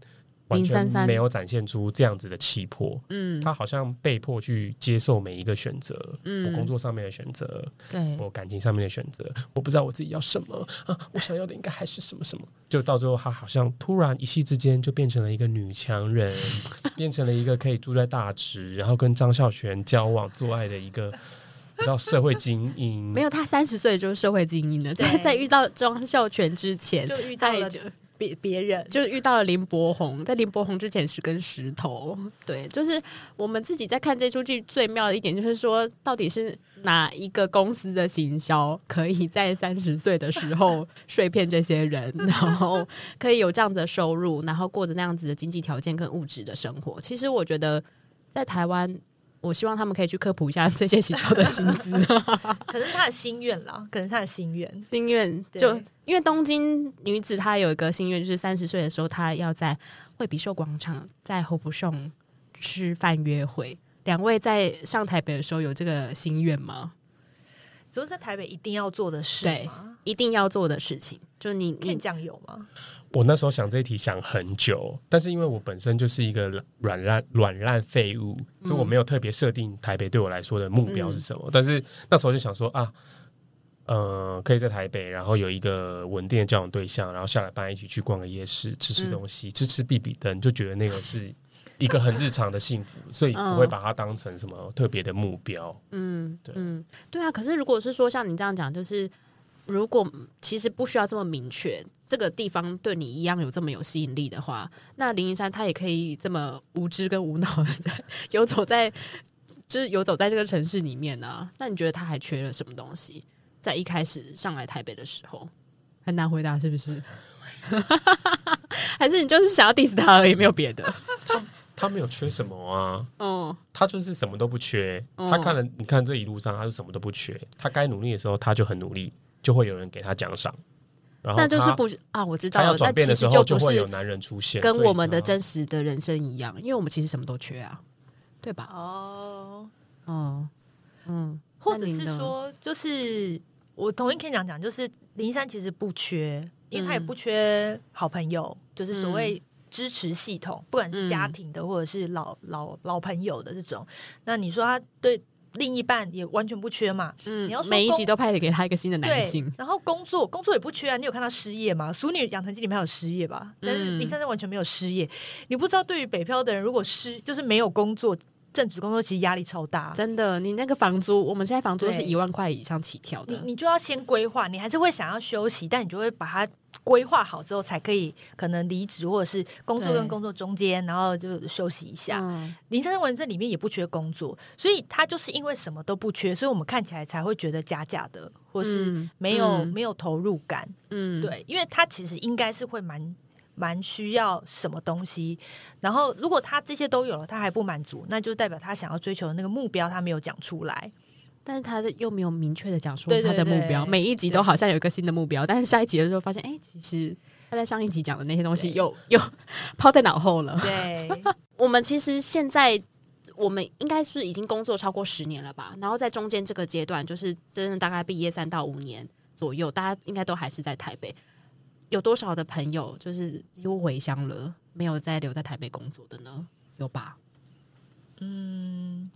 完全没有展现出这样子的气魄，嗯，她好像被迫去接受每一个选择，嗯，我工作上面的选择，对，我感情上面的选择，我不知道我自己要什么啊，我想要的应该还是什么什么，就到最后她好像突然一夕之间就变成了一个女强人，变成了一个可以住在大直，然后跟张孝全交往做爱的一个。你知道社会精英没有，他三十岁就是社会精英了。在在遇到张孝全之前，就遇到了别别人，就是遇到了林柏宏。在林柏宏之前是根石头。对，就是我们自己在看这出剧最妙的一点，就是说到底是哪一个公司的行销可以在三十岁的时候 睡骗这些人，然后可以有这样子的收入，然后过着那样子的经济条件跟物质的生活。其实我觉得在台湾。我希望他们可以去科普一下这些行销的薪资，可能他的心愿啦，可能他的心愿，心愿就因为东京女子她有一个心愿，就是三十岁的时候她要在惠比寿广场在侯府送吃饭约会。两位在上台北的时候有这个心愿吗？就是在台北一定要做的事，对，一定要做的事情，就你你酱油吗？我那时候想这一题想很久，但是因为我本身就是一个软烂软烂废物，就我没有特别设定台北对我来说的目标是什么。嗯、但是那时候就想说啊，呃，可以在台北，然后有一个稳定的交往对象，然后下来班一起去逛个夜市，吃吃东西，嗯、吃吃必比登，就觉得那个是一个很日常的幸福，所以不会把它当成什么特别的目标。嗯，对，嗯，对啊。可是如果是说像你这样讲，就是。如果其实不需要这么明确，这个地方对你一样有这么有吸引力的话，那林云山他也可以这么无知跟无脑的在 游走在，就是游走在这个城市里面呢、啊？那你觉得他还缺了什么东西？在一开始上来台北的时候，很难回答，是不是？还是你就是想要 diss 他而已，没有别的？他没有缺什么啊？嗯，他他就是什么都不缺。他看了，你看这一路上，他是什么都不缺。他该努力的时候，他就很努力，就会有人给他奖赏。然后那就是不啊，我知道他要转变的时候，就会有男人出现，跟我们的真实的人生一样，因为我们其实什么都缺啊，对吧？哦，哦，嗯，或者是说，就是我同意 Ken 讲讲，就是林珊其实不缺，因为他也不缺好朋友，嗯、就是所谓支持系统，不管是家庭的或者是老老老朋友的这种。那你说他对？另一半也完全不缺嘛，嗯，你要每一集都派给他一个新的男性，然后工作工作也不缺啊，你有看到失业吗？《熟女养成记》里面还有失业吧，但是林珊珊完全没有失业。你不知道，对于北漂的人，如果失就是没有工作，正职工作其实压力超大，真的。你那个房租，我们现在房租都是一万块以上起跳的，你你就要先规划，你还是会想要休息，但你就会把它。规划好之后才可以可能离职，或者是工作跟工作中间，然后就休息一下。嗯、林珊珊文这里面也不缺工作，所以他就是因为什么都不缺，所以我们看起来才会觉得假假的，或是没有、嗯、没有投入感。嗯，对，因为他其实应该是会蛮蛮需要什么东西，然后如果他这些都有了，他还不满足，那就代表他想要追求的那个目标他没有讲出来。但是他又没有明确的讲出他的目标，对对对，每一集都好像有一个新的目标，对但是下一集的时候发现，哎，其实他在上一集讲的那些东西又又 抛在脑后了。对，我们其实现在我们应该是已经工作超过十年了吧？然后在中间这个阶段，就是真的大概毕业三到五年左右，大家应该都还是在台北。有多少的朋友就是几乎回乡了，没有再留在台北工作的呢？有吧？嗯。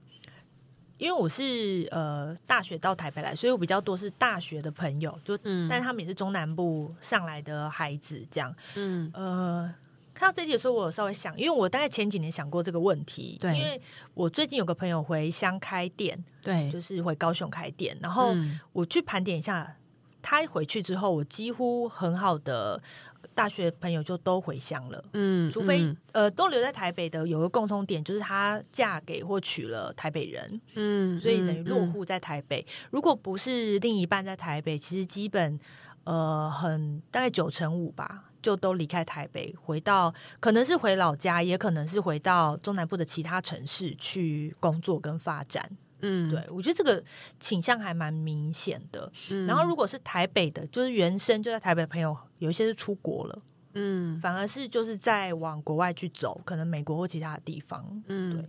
因为我是呃大学到台北来，所以我比较多是大学的朋友，就、嗯、但他们也是中南部上来的孩子，这样。嗯，呃，看到这题的时候，我有稍微想，因为我大概前几年想过这个问题，对，因为我最近有个朋友回乡开店，对，就是回高雄开店，然后我去盘点一下，他回去之后，我几乎很好的。大学朋友就都回乡了，嗯，除非、嗯、呃都留在台北的，有个共通点就是她嫁给或娶了台北人，嗯，所以等于落户在台北。如果不是另一半在台北，其实基本呃很大概九成五吧，就都离开台北，回到可能是回老家，也可能是回到中南部的其他城市去工作跟发展。嗯，对，我觉得这个倾向还蛮明显的。嗯，然后如果是台北的，就是原生就在台北的朋友，有一些是出国了，嗯，反而是就是在往国外去走，可能美国或其他的地方。嗯，对，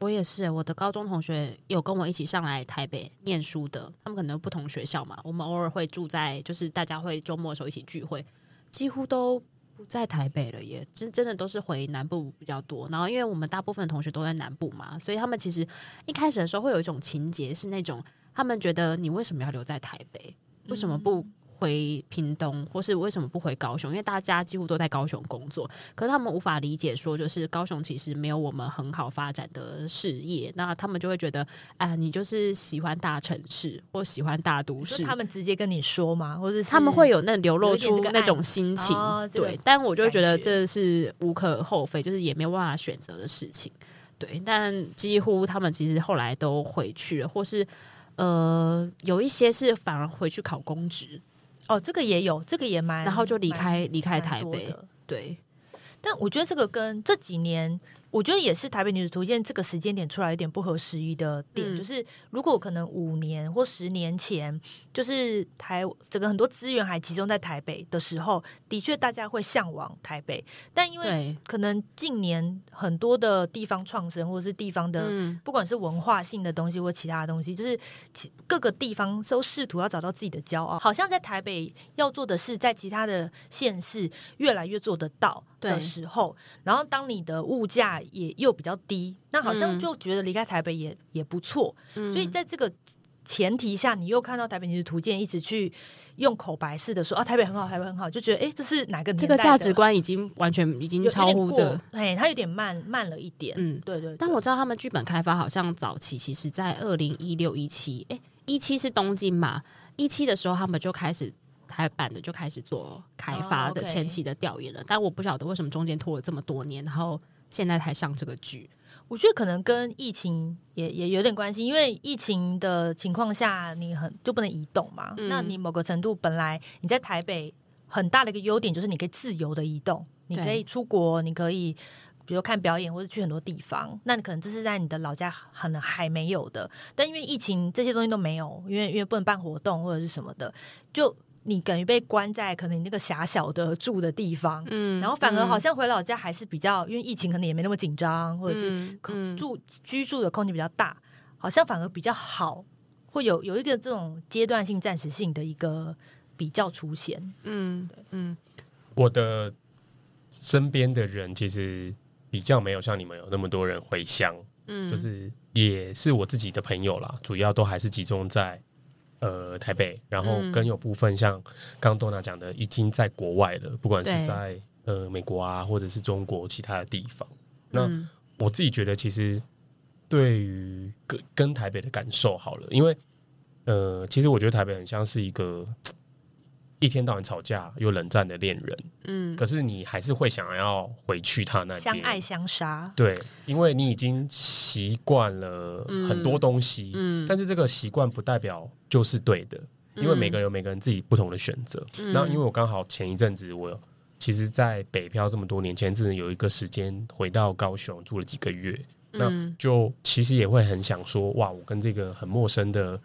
我也是，我的高中同学有跟我一起上来台北念书的，他们可能不同学校嘛，我们偶尔会住在，就是大家会周末的时候一起聚会，几乎都。不在台北了耶，真真的都是回南部比较多。然后，因为我们大部分同学都在南部嘛，所以他们其实一开始的时候会有一种情节，是那种他们觉得你为什么要留在台北？为什么不？回屏东，或是为什么不回高雄？因为大家几乎都在高雄工作，可是他们无法理解，说就是高雄其实没有我们很好发展的事业，那他们就会觉得，啊、呃，你就是喜欢大城市或喜欢大都市。他们直接跟你说吗？或者他们会有那流露出那种心情？哦、对，但我就会觉得这是无可厚非，就是也没有办法选择的事情。对，但几乎他们其实后来都回去了，或是呃，有一些是反而回去考公职。哦，这个也有，这个也蛮，然后就离开离开台北，的对。但我觉得这个跟这几年。我觉得也是台北女子图鉴这个时间点出来有点不合时宜的点，嗯、就是如果可能五年或十年前，就是台整个很多资源还集中在台北的时候，的确大家会向往台北。但因为可能近年很多的地方创生或者是地方的，嗯、不管是文化性的东西或其他的东西，就是各个地方都试图要找到自己的骄傲，好像在台北要做的事，在其他的县市越来越做得到的时候，然后当你的物价也又比较低，那好像就觉得离开台北也、嗯、也不错。所以在这个前提下，你又看到台北女子图鉴一直去用口白式的说啊，台北很好，台北很好，就觉得哎，这是哪个这个价值观已经完全已经超乎这，哎，它有点慢慢了一点。嗯，对，对对。但我知道他们剧本开发好像早期其实，在二零一六一七，哎，一七是东京嘛，一七的时候他们就开始。台版的就开始做开发的前期的调研了，oh, okay. 但我不晓得为什么中间拖了这么多年，然后现在才上这个剧。我觉得可能跟疫情也也有点关系，因为疫情的情况下，你很就不能移动嘛。嗯、那你某个程度本来你在台北很大的一个优点就是你可以自由的移动，你可以出国，你可以比如看表演或者去很多地方，那你可能这是在你的老家可能还没有的。但因为疫情这些东西都没有，因为因为不能办活动或者是什么的，就你等于被关在可能你那个狭小的住的地方，嗯，然后反而好像回老家还是比较，因为疫情可能也没那么紧张，或者是住居住的空间比较大，好像反而比较好，会有有一个这种阶段性、暂时性的一个比较出现，嗯嗯，我的。身边的人其实比较没有像你们有那么多人回乡，嗯，就是也是我自己的朋友啦，主要都还是集中在呃台北，然后更有部分像刚刚 Donna 讲的，已经在国外了，不管是在呃美国啊，或者是中国其他的地方。那我自己觉得，其实对于跟跟台北的感受好了，因为呃，其实我觉得台北很像是一个。一天到晚吵架又冷战的恋人，嗯，可是你还是会想要回去他那边，相爱相杀，对，因为你已经习惯了很多东西，嗯，但是这个习惯不代表就是对的，因为每个人有每个人自己不同的选择。那、嗯、因为我刚好前一阵子我其实，在北漂这么多年前，真的有一个时间回到高雄住了几个月，嗯、那就其实也会很想说，哇，我跟这个很陌生的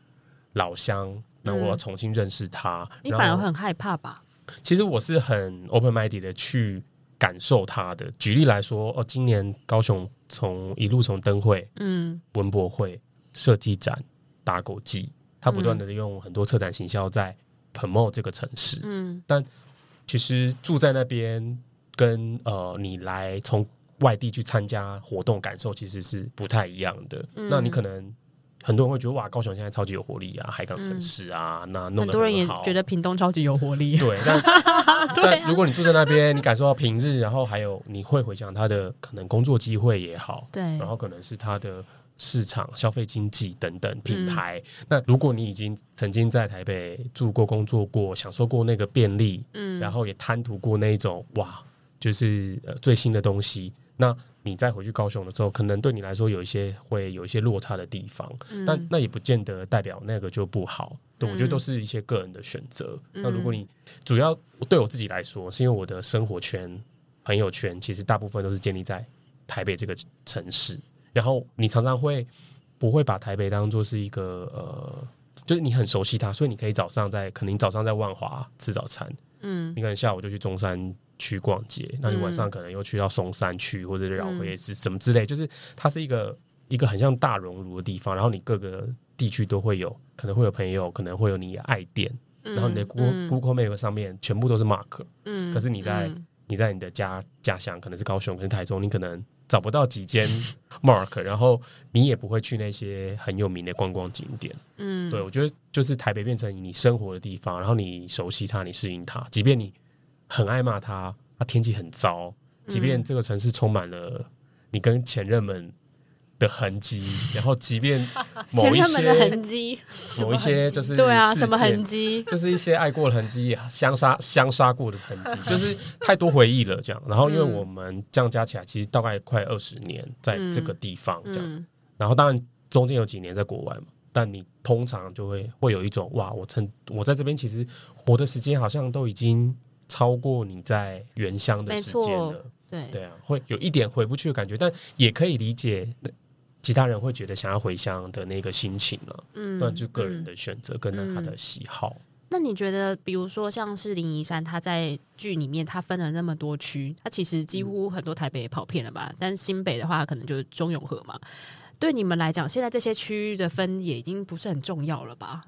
老乡。那我要重新认识他，嗯、你反而会很害怕吧？其实我是很 open minded 的去感受他的。举例来说，哦，今年高雄从一路从灯会、嗯，文博会、设计展、打狗季，他不断的用很多策展行销在 promote 这个城市。嗯，但其实住在那边跟呃你来从外地去参加活动感受其实是不太一样的。嗯、那你可能。很多人会觉得哇，高雄现在超级有活力啊，海港城市啊，嗯、那弄得很，很多人也觉得屏东超级有活力。对，但但 如果你住在那边，你感受到平日，然后还有你会回想他的可能工作机会也好，对，然后可能是他的市场消费经济等等品牌。嗯、那如果你已经曾经在台北住过、工作过，享受过那个便利，嗯，然后也贪图过那一种哇，就是呃最新的东西，那。你再回去高雄的时候，可能对你来说有一些会有一些落差的地方，嗯、但那也不见得代表那个就不好。对，我觉得都是一些个人的选择。嗯、那如果你主要对我自己来说，是因为我的生活圈、朋友圈其实大部分都是建立在台北这个城市，然后你常常会不会把台北当做是一个呃，就是你很熟悉它，所以你可以早上在可能你早上在万华吃早餐，嗯，你可能下午就去中山。去逛街，那你晚上可能又去到松山区，或者是饶河夜市什么之类，就是它是一个一个很像大熔炉的地方，然后你各个地区都会有，可能会有朋友，可能会有你爱店，然后你的 Google Google Map 上面全部都是 Mark，嗯，可是你在你在你的家家乡可能是高雄，可能是台中，你可能找不到几间 Mark，然后你也不会去那些很有名的观光景点，嗯，对，我觉得就是台北变成你生活的地方，然后你熟悉它，你适应它，即便你。很爱骂他，他天气很糟，即便这个城市充满了你跟前任们的痕迹，然后即便某一些痕迹，某一些就是对啊，什么痕迹，就是一些爱过的痕迹，相杀相杀过的痕迹，就是太多回忆了。这样，然后因为我们这样加起来，其实大概快二十年在这个地方这样，然后当然中间有几年在国外嘛，但你通常就会会有一种哇，我曾我在这边其实活的时间好像都已经。超过你在原乡的时间了，对对啊，会有一点回不去的感觉，但也可以理解其他人会觉得想要回乡的那个心情了。嗯，那就个人的选择跟他的喜好。嗯，那你觉得，比如说像是林怡山，他在剧里面他分了那么多区，他其实几乎很多台北也跑遍了吧？但新北的话，可能就是中永和嘛。对你们来讲，现在这些区域的分也已经不是很重要了吧？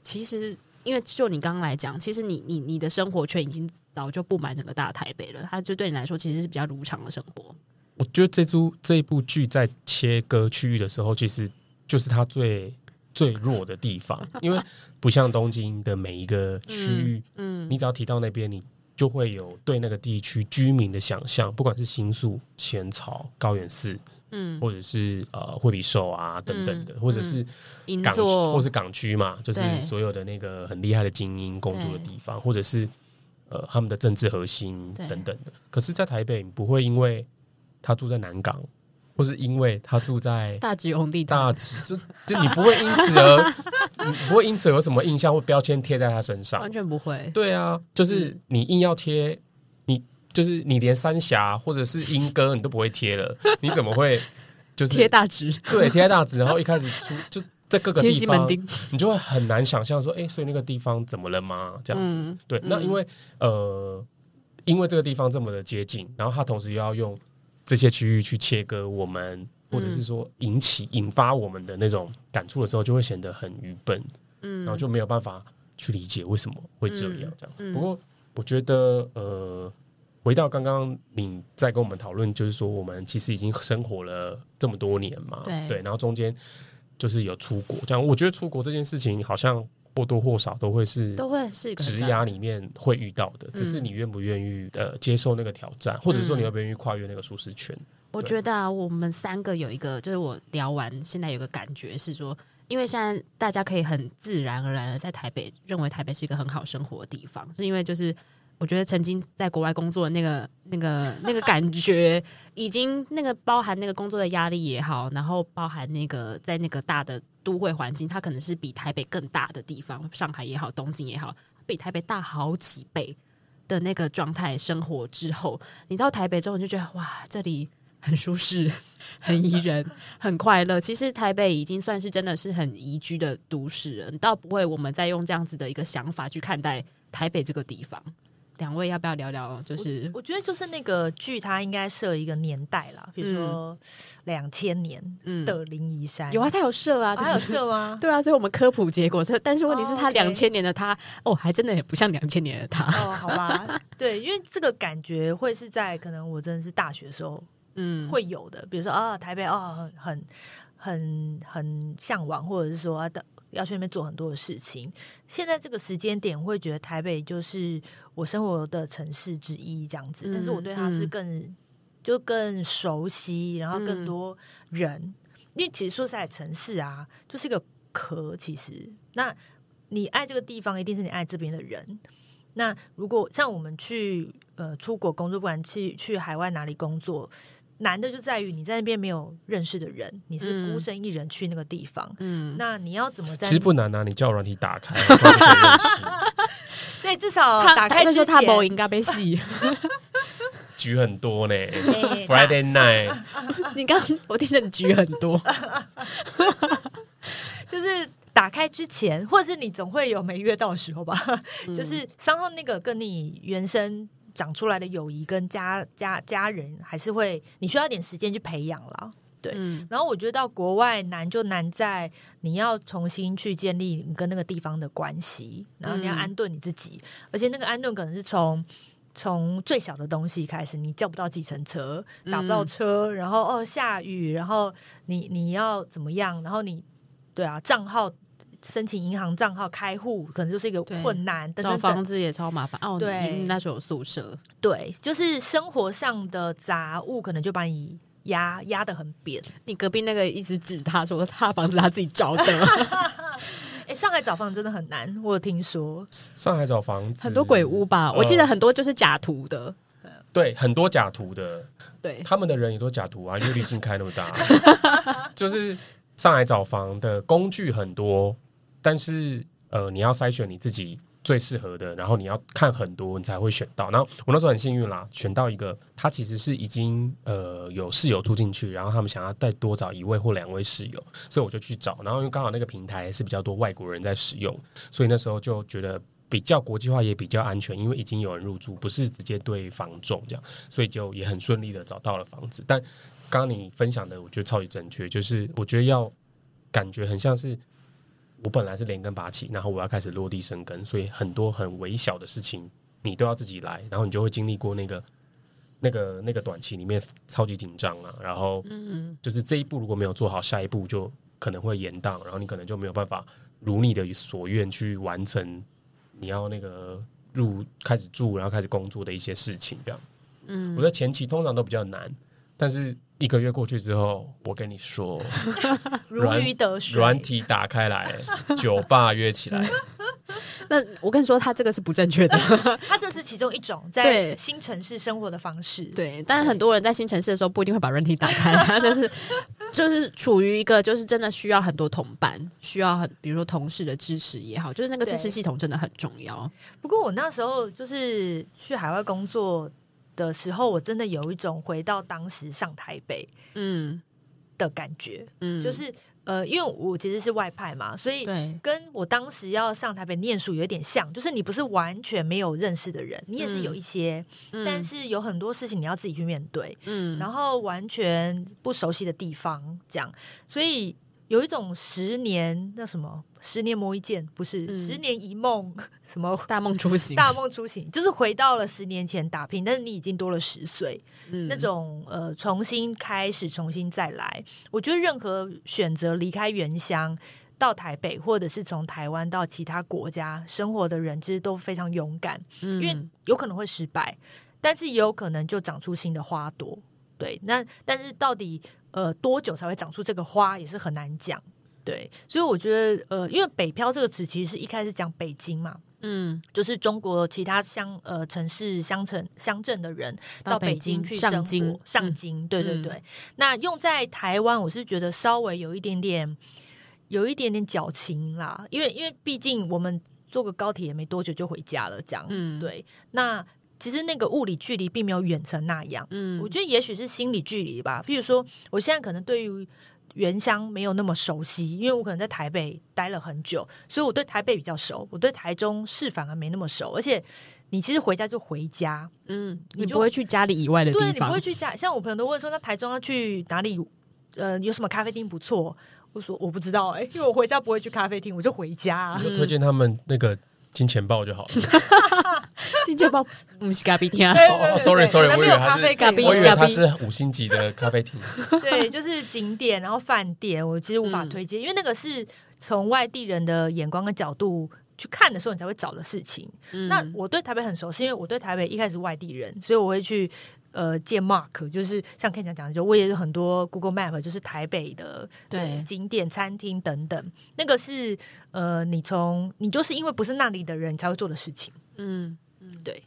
其实。因为就你刚刚来讲，其实你你你的生活圈已经早就布满整个大台北了，它就对你来说其实是比较如常的生活。我觉得这出这一部剧在切割区域的时候，其实就是它最最弱的地方，因为不像东京的每一个区域，嗯，嗯，你只要提到那边，你就会有对那个地区居民的想象，不管是新宿、浅草、高远寺。嗯，或者是呃惠比寿啊等等的，嗯、或者是港或是港区嘛，就是所有的那个很厉害的精英工作的地方，或者是呃他们的政治核心等等的。可是，在台北，你不会因为他住在南港，或是因为他住在 大直红地大直，就就你不会因此而 你不会因此有什么印象或标签贴在他身上，完全不会。对啊，就是你硬要贴。就是你连三峡或者是英歌你都不会贴了，你怎么会 就是贴大直？对，贴大直，然后一开始出就在各个地方，你就会很难想象说，哎，所以那个地方怎么了吗？这样子，嗯、对，那因为呃，因为这个地方这么的接近，然后它同时又要用这些区域去切割我们，或者是说引起引发我们的那种感触的时候，就会显得很愚笨，嗯，然后就没有办法去理解为什么会这样，这样。嗯、不过我觉得，呃，回到刚刚你在跟我们讨论，就是说我们其实已经生活了这么多年嘛，对，对，然后中间就是有出国，这样。我觉得出国这件事情好像或多或少都会是都会是职涯里面会遇到的，只是你愿不愿意呃接受那个挑战，或者说你愿不愿意跨越那个舒适圈。我觉得啊，我们三个有一个，就是我聊完现在有个感觉是说。因为现在大家可以很自然而然的在台北认为台北是一个很好生活的地方，是因为就是我觉得曾经在国外工作的那个那个那个感觉，已经那个包含那个工作的压力也好，然后包含那个在那个大的都会环境，它可能是比台北更大的地方，上海也好，东京也好，比台北大好几倍的那个状态生活之后，你到台北之后你就觉得哇，这里。很舒适，很宜人，很快乐。其实台北已经算是真的是很宜居的都市了，倒不会我们再用这样子的一个想法去看待台北这个地方。两位要不要聊聊？就是我，我觉得就是那个剧，它应该设一个年代啦，比如说两千年的灵异山，嗯，有啊，它有设啊，它有设吗？对啊，所以我们科普结果是，但是问题是它两千年的它，哦，还真的也不像两千年的它。哦，好吧，对，因为这个感觉会是在可能我真的是大学时候。嗯，会有的，比如说啊，台北哦，很很很向往，或者是说要要去那边做很多的事情。现在这个时间点，会觉得台北就是我生活的城市之一，这样子。嗯、但是我对它是更、嗯、就更熟悉，然后更多人。嗯、因为其实说实在，城市啊，就是一个壳。其实，那你爱这个地方，一定是你爱这边的人。那如果像我们去呃出国工作，不管去去海外哪里工作。难的就在于你在那边没有认识的人，你是孤身一人去那个地方。嗯，那你要怎么在？其实不难啊，你叫软体打开。对，至少打开之前他不应该被洗。局很多呢，Friday night。你刚我听着你局很多，就是打开之前，或者是你总会有没约到的时候吧？就是三号那个跟你原生。长出来的友谊跟家家家人还是会，你需要一点时间去培养了，对。嗯、然后我觉得到国外难就难在你要重新去建立你跟那个地方的关系，然后你要安顿你自己，嗯、而且那个安顿可能是从从最小的东西开始，你叫不到计程车，打不到车，嗯、然后哦下雨，然后你你要怎么样，然后你对啊账号。申请银行账号开户可能就是一个困难，找房子也超麻烦哦。对，那时候有宿舍，对，就是生活上的杂物可能就把你压压得很扁。你隔壁那个一直指他说他房子他自己找的。哎，上海找房子真的很难，我有听说。上海找房子很多鬼屋吧？我记得很多就是假图的，对，很多假图的，对，他们的人也都假图啊，因为滤镜开那么大，就是上海找房的工具很多。但是，呃，你要筛选你自己最适合的，然后你要看很多，你才会选到。然后我那时候很幸运啦，选到一个，他其实是已经呃有室友住进去，然后他们想要再多找一位或两位室友，所以我就去找。然后因为刚好那个平台是比较多外国人在使用，所以那时候就觉得比较国际化，也比较安全，因为已经有人入住，不是直接对房仲这样，所以就也很顺利的找到了房子。但刚刚你分享的，我觉得超级正确，就是我觉得要感觉很像是。我本来是连根拔起，然后我要开始落地生根，所以很多很微小的事情你都要自己来，然后你就会经历过那个、那个、那个短期里面超级紧张啊，然后就是这一步如果没有做好，下一步就可能会延宕，然后你可能就没有办法如你的所愿去完成你要那个入开始住，然后开始工作的一些事情，这样。嗯，我觉得前期通常都比较难，但是。一个月过去之后，我跟你说，如鱼得水，软体打开来，酒吧约起来。那我跟你说，他这个是不正确的，他这是其中一种在新城市生活的方式。对，但是很多人在新城市的时候不一定会把软体打开，他就是就是处于一个就是真的需要很多同伴，需要很比如说同事的支持也好，就是那个支持系统真的很重要。不过我那时候就是去海外工作。的时候，我真的有一种回到当时上台北嗯的感觉，嗯，就是。呃，因为我其实是外派嘛，所以跟我当时要上台北念书有点像，就是你不是完全没有认识的人，你也是有一些，嗯、但是有很多事情你要自己去面对，嗯，然后完全不熟悉的地方，这样，所以。有一种十年那什么，十年磨一剑，不是、嗯、十年一梦，什么 大梦初醒？大梦初醒就是回到了十年前打拼，但是你已经多了十岁，嗯、那种呃重新开始，重新再来。我觉得任何选择离开原乡到台北，或者是从台湾到其他国家生活的人，其实都非常勇敢，嗯、因为有可能会失败，但是也有可能就长出新的花朵。对，那但是到底。呃，多久才会长出这个花也是很难讲，对，所以我觉得，呃，因为“北漂”这个词其实是一开始讲北京嘛，嗯，就是中国其他乡呃城市乡城乡镇的人到北京去生活，上京，上京，对对对。嗯、那用在台湾，我是觉得稍微有一点点，有一点点矫情啦，因为因为毕竟我们坐个高铁也没多久就回家了，这样，嗯，对，那。其实那个物理距离并没有远成那样，嗯，我觉得也许是心理距离吧。譬如说，我现在可能对于原乡没有那么熟悉，因为我可能在台北待了很久，所以我对台北比较熟。我对台中市反而没那么熟。而且，你其实回家就回家，嗯，你，你不会去家里以外的地方，对，你不会去家。像我朋友都问说，那台中要去哪里？呃，有什么咖啡厅不错？我说我不知道哎、欸，因为我回家不会去咖啡厅，我就回家、啊。就推荐他们那个。金钱豹就好了。金钱豹不是咖啡厅。哦，sorry sorry，我以为它是，我以为它是五星级的咖啡厅。对，就是景点，然后饭店，我其实无法推荐，嗯、因为那个是从外地人的眼光跟角度去看的时候，你才会找的事情。嗯、那我对台北很熟悉，因为我对台北一开始是外地人，所以我会去。呃，借 Mark 就是像 Ken 讲讲的，就我也有很多 Google Map，就是台北的对景点、餐厅等等。那个是呃，你从你就是因为不是那里的人，才会做的事情。嗯嗯，对。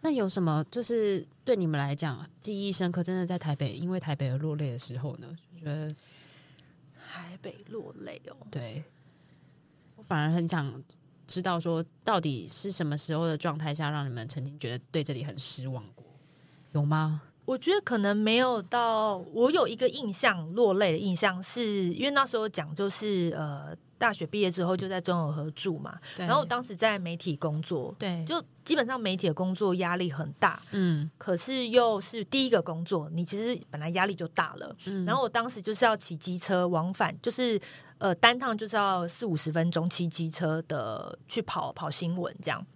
那有什么就是对你们来讲记忆深刻？真的在台北，因为台北而落泪的时候呢？觉得台北落泪哦。对，我反而很想知道说，到底是什么时候的状态下，让你们曾经觉得对这里很失望过？有吗？我觉得可能没有到。我有一个印象落泪的印象是，是因为那时候讲就是呃，大学毕业之后就在中永和住嘛。然后我当时在媒体工作，对，就基本上媒体的工作压力很大。嗯，可是又是第一个工作，你其实本来压力就大了。嗯，然后我当时就是要骑机车往返，就是呃单趟就是要四五十分钟骑机车的去跑跑新闻这样。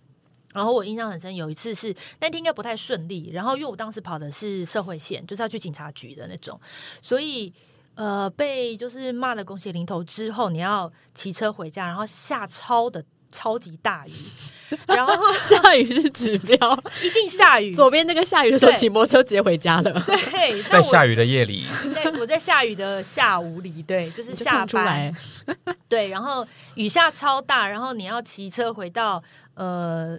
然后我印象很深，有一次是那天应该不太顺利，然后因为我当时跑的是社会线，就是要去警察局的那种，所以呃被就是骂了狗血淋头之后，你要骑车回家，然后下超的超级大雨，然后 下雨是指标，一定下雨。左边那个下雨的时候，骑摩托车直接回家了。对，在下雨的夜里，在我在下雨的下午里，对，就是下班，对，然后雨下超大，然后你要骑车回到呃。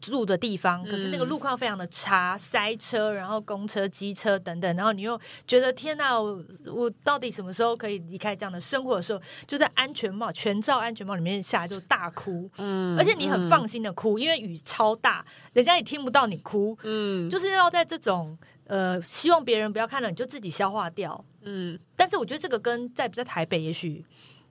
住的地方，可是那个路况非常的差，嗯、塞车，然后公车、机车等等，然后你又觉得天哪，我我到底什么时候可以离开这样的生活的时候，就在安全帽全罩安全帽里面下来就大哭，嗯，而且你很放心的哭，嗯、因为雨超大，人家也听不到你哭，嗯，就是要在这种呃，希望别人不要看到，你就自己消化掉，嗯，但是我觉得这个跟在不在台北，也许。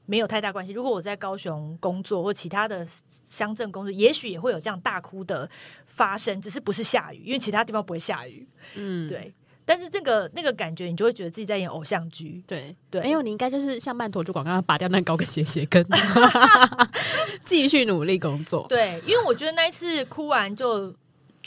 没有太大关系。如果我在高雄工作或其他的乡镇工作，也许也会有这样大哭的发生，只是不是下雨，因为其他地方不会下雨。嗯，对。但是这个那个感觉，你就会觉得自己在演偶像剧。对对，没有，你应该就是像曼陀珠广告，拔掉那高跟鞋鞋跟，继续努力工作。对，因为我觉得那一次哭完就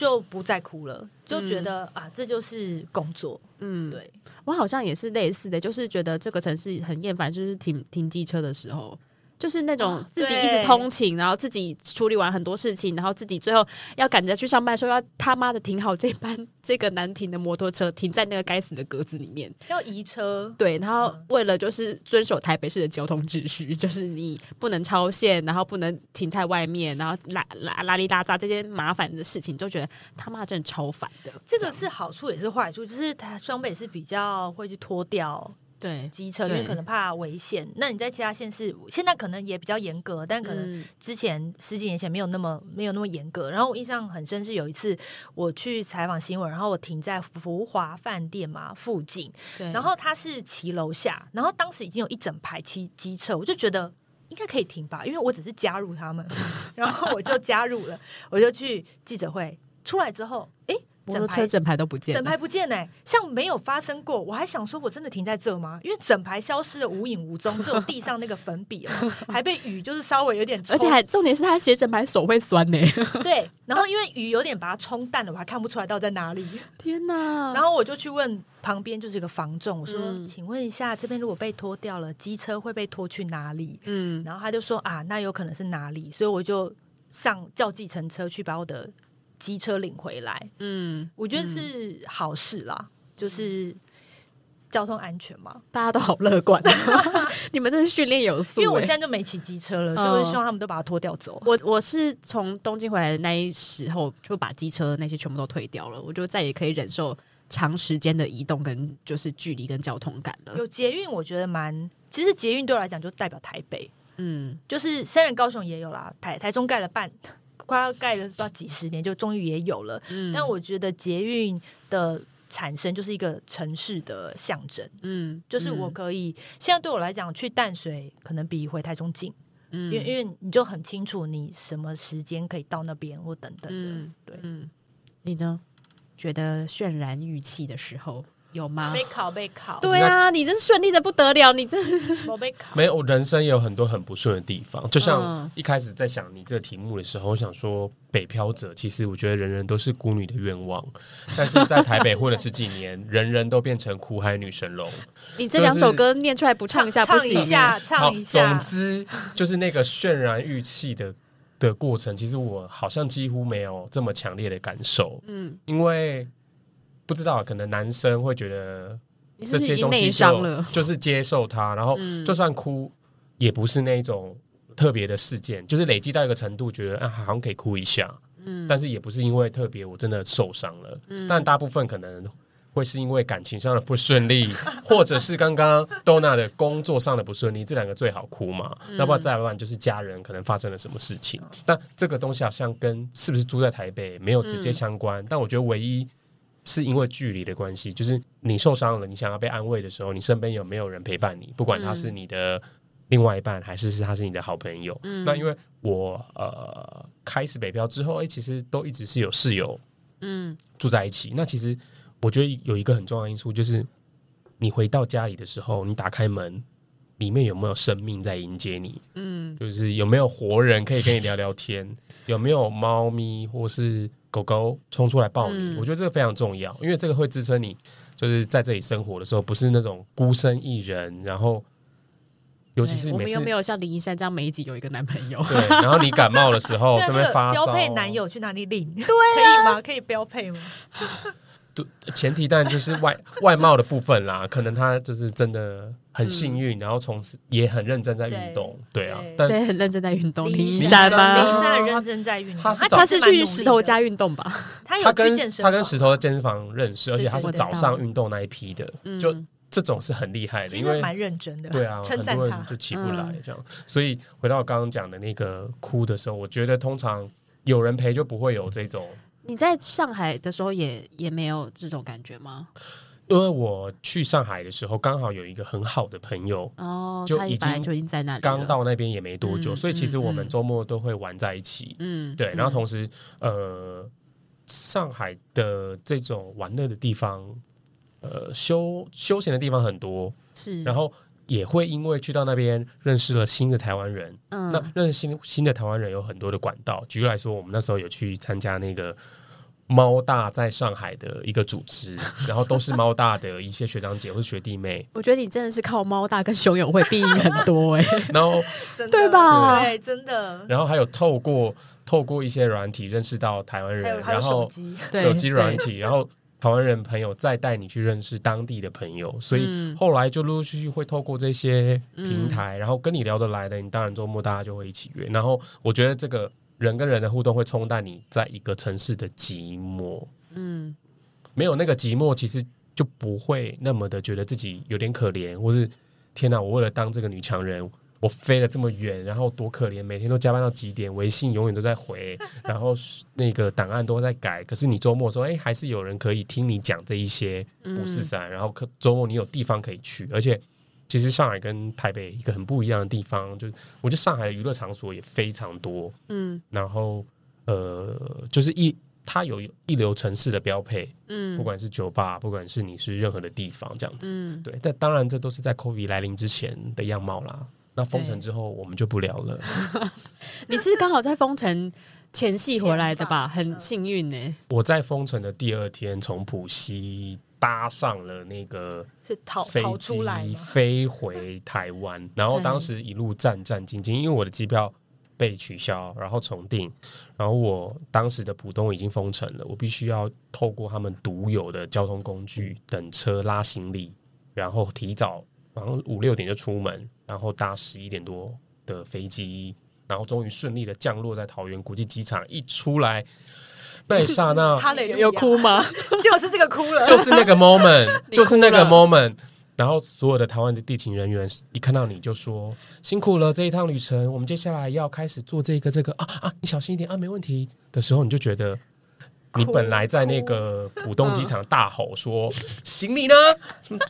就不再哭了，就觉得、嗯、啊，这就是工作。嗯，对。我好像也是类似的，就是觉得这个城市很厌烦，就是停停机车的时候。就是那种自己一直通勤，然后自己处理完很多事情，然后自己最后要赶着去上班，说要他妈的停好这班这个难停的摩托车，停在那个该死的格子里面，要移车。对，然后为了就是遵守台北市的交通秩序，就是你不能超限，然后不能停太外面，然后拉拉拉里拉杂这些麻烦的事情，就觉得他妈真的超烦的。这个是好处也是坏处，就是他双北是比较会去拖掉。对机车，因为可能怕危险。那你在其他县市，现在可能也比较严格，但可能之前十几年前没有那么没有那么严格。然后我印象很深是有一次我去采访新闻，然后我停在福华饭店嘛附近，然后他是骑楼下，然后当时已经有一整排骑机车，我就觉得应该可以停吧，因为我只是加入他们，然后我就加入了，我就去记者会出来之后，诶。摩托车整排都不见，整排不见哎、欸，像没有发生过。我还想说，我真的停在这吗？因为整排消失的无影无踪，只有地上那个粉笔哦，还被雨就是稍微有点，而且还重点是他写整排手会酸呢、欸。对，然后因为雨有点把它冲淡了，我还看不出来到底在哪里。天哪！然后我就去问旁边就是一个房仲，我说：“嗯、请问一下，这边如果被拖掉了，机车会被拖去哪里？”嗯，然后他就说：“啊，那有可能是哪里？”所以我就上叫计程车去把我的。机车领回来，嗯，我觉得是好事啦，嗯、就是交通安全嘛，大家都好乐观。你们真是训练有素、欸，因为我现在就没骑机车了，所以我希望他们都把它拖掉走。我我是从东京回来的那一时候，就把机车那些全部都退掉了，我就再也可以忍受长时间的移动跟就是距离跟交通感了。有捷运，我觉得蛮，其实捷运对我来讲就代表台北，嗯，就是虽然高雄也有啦，台台中盖了半。快要盖了不知道几十年，就终于也有了。嗯，但我觉得捷运的产生就是一个城市的象征。嗯，就是我可以现在对我来讲，去淡水可能比回台中近。嗯，因为因为你就很清楚你什么时间可以到那边或等等的。嗯，对，嗯，你呢？觉得渲染玉器的时候？有吗？被考被考，对啊，你真是顺利的不得了，你真没被考。没有，我人生也有很多很不顺的地方。就像一开始在想你这个题目的时候，我想说北漂者，其实我觉得人人都是孤女的愿望。但是在台北混了十几年，人人都变成苦海女神龙。你这两首歌念出来不唱一下不行？唱一下，唱一下。总之就是那个渲染欲泣的的过程，其实我好像几乎没有这么强烈的感受。嗯，因为。不知道，可能男生会觉得这些东西就就是接受它，然后就算哭，也不是那种特别的事件，就是累积到一个程度，觉得啊好像可以哭一下，嗯，但是也不是因为特别我真的受伤了，嗯，但大部分可能会是因为感情上的不顺利，或者是刚刚 Donna 的工作上的不顺利，这两个最好哭嘛，要不然再不然就是家人可能发生了什么事情，但这个东西好像跟是不是住在台北没有直接相关，但我觉得唯一。是因为距离的关系，就是你受伤了，你想要被安慰的时候，你身边有没有人陪伴你？不管他是你的另外一半，还是是他是你的好朋友。嗯，那因为我呃开始北漂之后，哎，其实都一直是有室友，嗯，住在一起。那其实我觉得有一个很重要的因素，就是你回到家里的时候，你打开门，里面有没有生命在迎接你？嗯，就是有没有活人可以跟你聊聊天？有没有猫咪或是？狗狗冲出来抱你，嗯，我觉得这个非常重要，因为这个会支撑你，就是在这里生活的时候，不是那种孤身一人。然后，尤其是每次，我们又没有像林一山这样每一集有一个男朋友。对，然后你感冒的时候，特别发烧，标配男友去哪里领？对，啊，可以吗？可以标配吗？对，前提当然就是外外貌的部分啦，可能他就是真的很幸运，嗯、然后从此也很认真在运动，对，对啊，但所以很认真在运动。林山吗？林山很认真在运动，他他是去石头家运动吧？他有去健身，他跟石头的健身房认识，而且他是早上运动那一批的，就这种是很厉害的，因为蛮认真的，对啊，很多人就起不来这样。所以回到我刚刚讲的那个哭的时候，我觉得通常有人陪就不会有这种。你在上海的时候也也没有这种感觉吗？因为我去上海的时候，刚好有一个很好的朋友哦，就已经就已经在那里，刚到那边也没多久，所以其实我们周末都会玩在一起。嗯，对。然后同时，呃，上海的这种玩乐的地方，呃，休休闲的地方很多，是。然后也会因为去到那边认识了新的台湾人，嗯，那认识新新的台湾人有很多的管道。举例来说，我们那时候有去参加那个。猫大在上海的一个组织，然后都是猫大的一些学长姐或是学弟妹。我觉得你真的是靠猫大跟熊友会避孕很多哎、欸，然后 对吧？对，真的。然后还有透过透过一些软体认识到台湾人，然后手机手机软体，然后台湾人朋友再带你去认识当地的朋友，所以后来就陆陆续续会透过这些平台，然后跟你聊得来的，你当然周末大家就会一起约。然后我觉得这个。人跟人的互动会冲淡你在一个城市的寂寞。嗯，没有那个寂寞，其实就不会那么的觉得自己有点可怜，或是天哪，我为了当这个女强人。我飞了这么远，然后多可怜，每天都加班到几点，微信永远都在回，然后那个档案都在改。可是你周末说，哎，还是有人可以听你讲这一些五四三，然后可周末你有地方可以去。而且，其实上海跟台北一个很不一样的地方，就是我觉得上海的娱乐场所也非常多，嗯，然后呃，就是一它有一流城市的标配，嗯，不管是酒吧，不管是你是任何的地方这样子，嗯，对。但当然，这都是在 COVID 来临之前的样貌啦。那封城之后，我们就不聊了。你是刚好在封城前夕回来的吧？很幸运呢。我在封城的第二天，从浦西搭上了那个飞机飞回台湾，然后当时一路战战兢兢，因为我的机票被取消，然后重订，然后我当时的浦东已经封城了，我必须要透过他们独有的交通工具等车拉行李，然后提早，然后五六点就出门。然后搭十一点多的飞机，然后终于顺利的降落在桃园国际机场。一出来，那 一刹那，有哭吗？就是这个哭了，就是那个 moment，就是那个 moment。然后所有的台湾的地勤人员一看到你就说：“辛苦了这一趟旅程，我们接下来要开始做这个这个啊啊，你小心一点啊，没问题。”的时候，你就觉得。你本来在那个浦东机场大吼说：“嗯、行李呢？”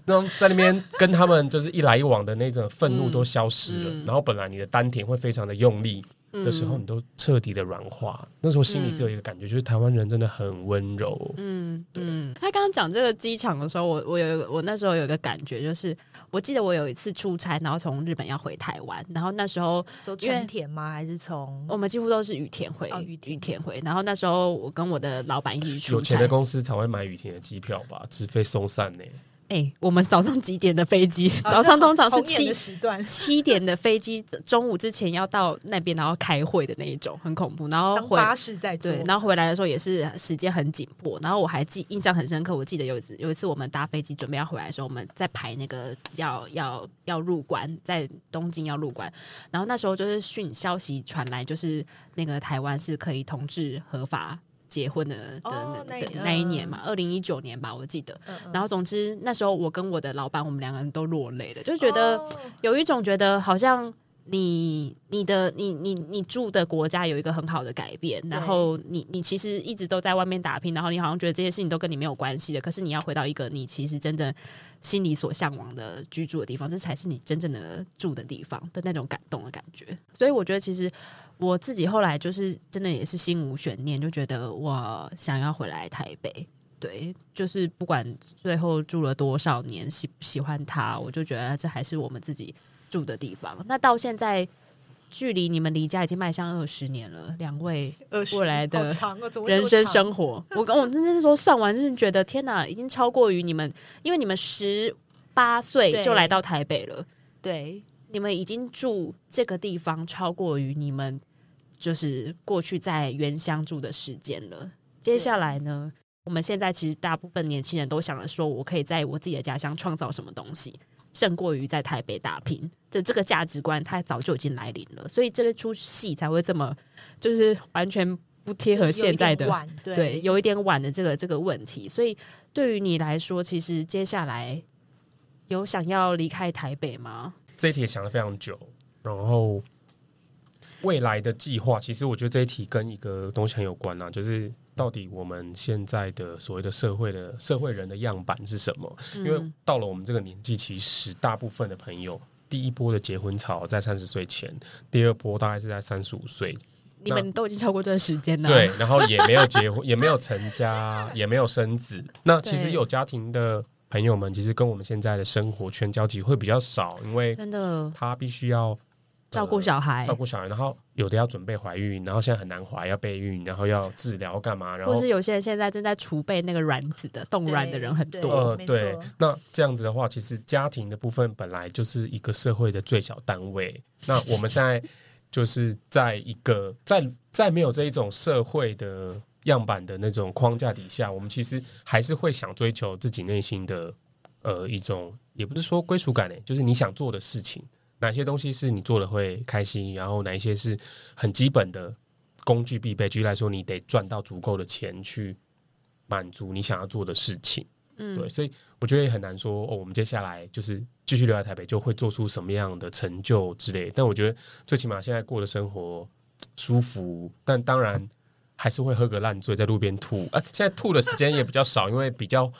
然后在那边跟他们就是一来一往的那种愤怒都消失了。嗯嗯、然后本来你的丹田会非常的用力的时候，你都彻底的软化。嗯、那时候心里只有一个感觉，就是台湾人真的很温柔。嗯，对。他刚刚讲这个机场的时候，我我有我那时候有一个感觉就是。我记得我有一次出差，然后从日本要回台湾，然后那时候春田吗？还是从我们几乎都是雨田回，羽羽田回。然后那时候我跟我的老板一起出差，有钱的公司才会买雨田的机票吧？直飞松山呢。哎、欸，我们早上几点的飞机？早上通常是七时段，七点的飞机，中午之前要到那边，然后开会的那一种，很恐怖。然后回巴士在对，然后回来的时候也是时间很紧迫。然后我还记印象很深刻，我记得有一次，有一次我们搭飞机准备要回来的时候，我们在排那个要要要入关，在东京要入关。然后那时候就是讯消息传来，就是那个台湾是可以同志合法。结婚的的、oh, 的那一年嘛，二零一九年吧，我记得。嗯嗯、然后总之那时候我跟我的老板，我们两个人都落泪了，就觉得有一种觉得好像你你的你你你住的国家有一个很好的改变，然后你你其实一直都在外面打拼，然后你好像觉得这些事情都跟你没有关系的，可是你要回到一个你其实真正心里所向往的居住的地方，这才是你真正的住的地方的那种感动的感觉。所以我觉得其实。我自己后来就是真的也是心无悬念，就觉得我想要回来台北。对，就是不管最后住了多少年，喜不喜欢他，我就觉得这还是我们自己住的地方。那到现在，距离你们离家已经迈向二十年了，两位未来的人生生活，我跟我真的是说算完，就是觉得天哪，已经超过于你们，因为你们十八岁就来到台北了，对你们已经住这个地方超过于你们。就是过去在原乡住的时间了。接下来呢，我们现在其实大部分年轻人都想着说，我可以在我自己的家乡创造什么东西，胜过于在台北打拼。这这个价值观，它早就已经来临了，所以这个出戏才会这么，就是完全不贴合现在的，对，对，有一点晚的这个这个问题。所以对于你来说，其实接下来有想要离开台北吗？这一题想了非常久，然后。未来的计划，其实我觉得这一题跟一个东西很有关啊，就是到底我们现在的所谓的社会的社会人的样板是什么？因为到了我们这个年纪，其实大部分的朋友，第一波的结婚潮在三十岁前，第二波大概是在三十五岁。你们都已经超过这段时间了，对，然后也没有结婚，也没有成家，也没有生子。那其实有家庭的朋友们，其实跟我们现在的生活圈交集会比较少，因为真的他必须要。照顾小孩，照顾小孩，然后有的要准备怀孕，然后现在很难怀，要备孕，然后要治疗干嘛？然后或是有些人现在正在储备那个卵子的冻卵的人很多。呃，对，那这样子的话，其实家庭的部分本来就是一个社会的最小单位。那我们现在就是在一个在在没有这一种社会的样板的那种框架底下，我们其实还是会想追求自己内心的呃一种，也不是说归属感诶，就是你想做的事情。哪些东西是你做的会开心？然后哪一些是很基本的工具必备？举例来说，你得赚到足够的钱去满足你想要做的事情。嗯，对，所以我觉得也很难说哦，我们接下来就是继续留在台北，就会做出什么样的成就之类。但我觉得最起码现在过的生活舒服，但当然。还是会喝个烂醉，在路边吐。哎、啊，现在吐的时间也比较少，因为比较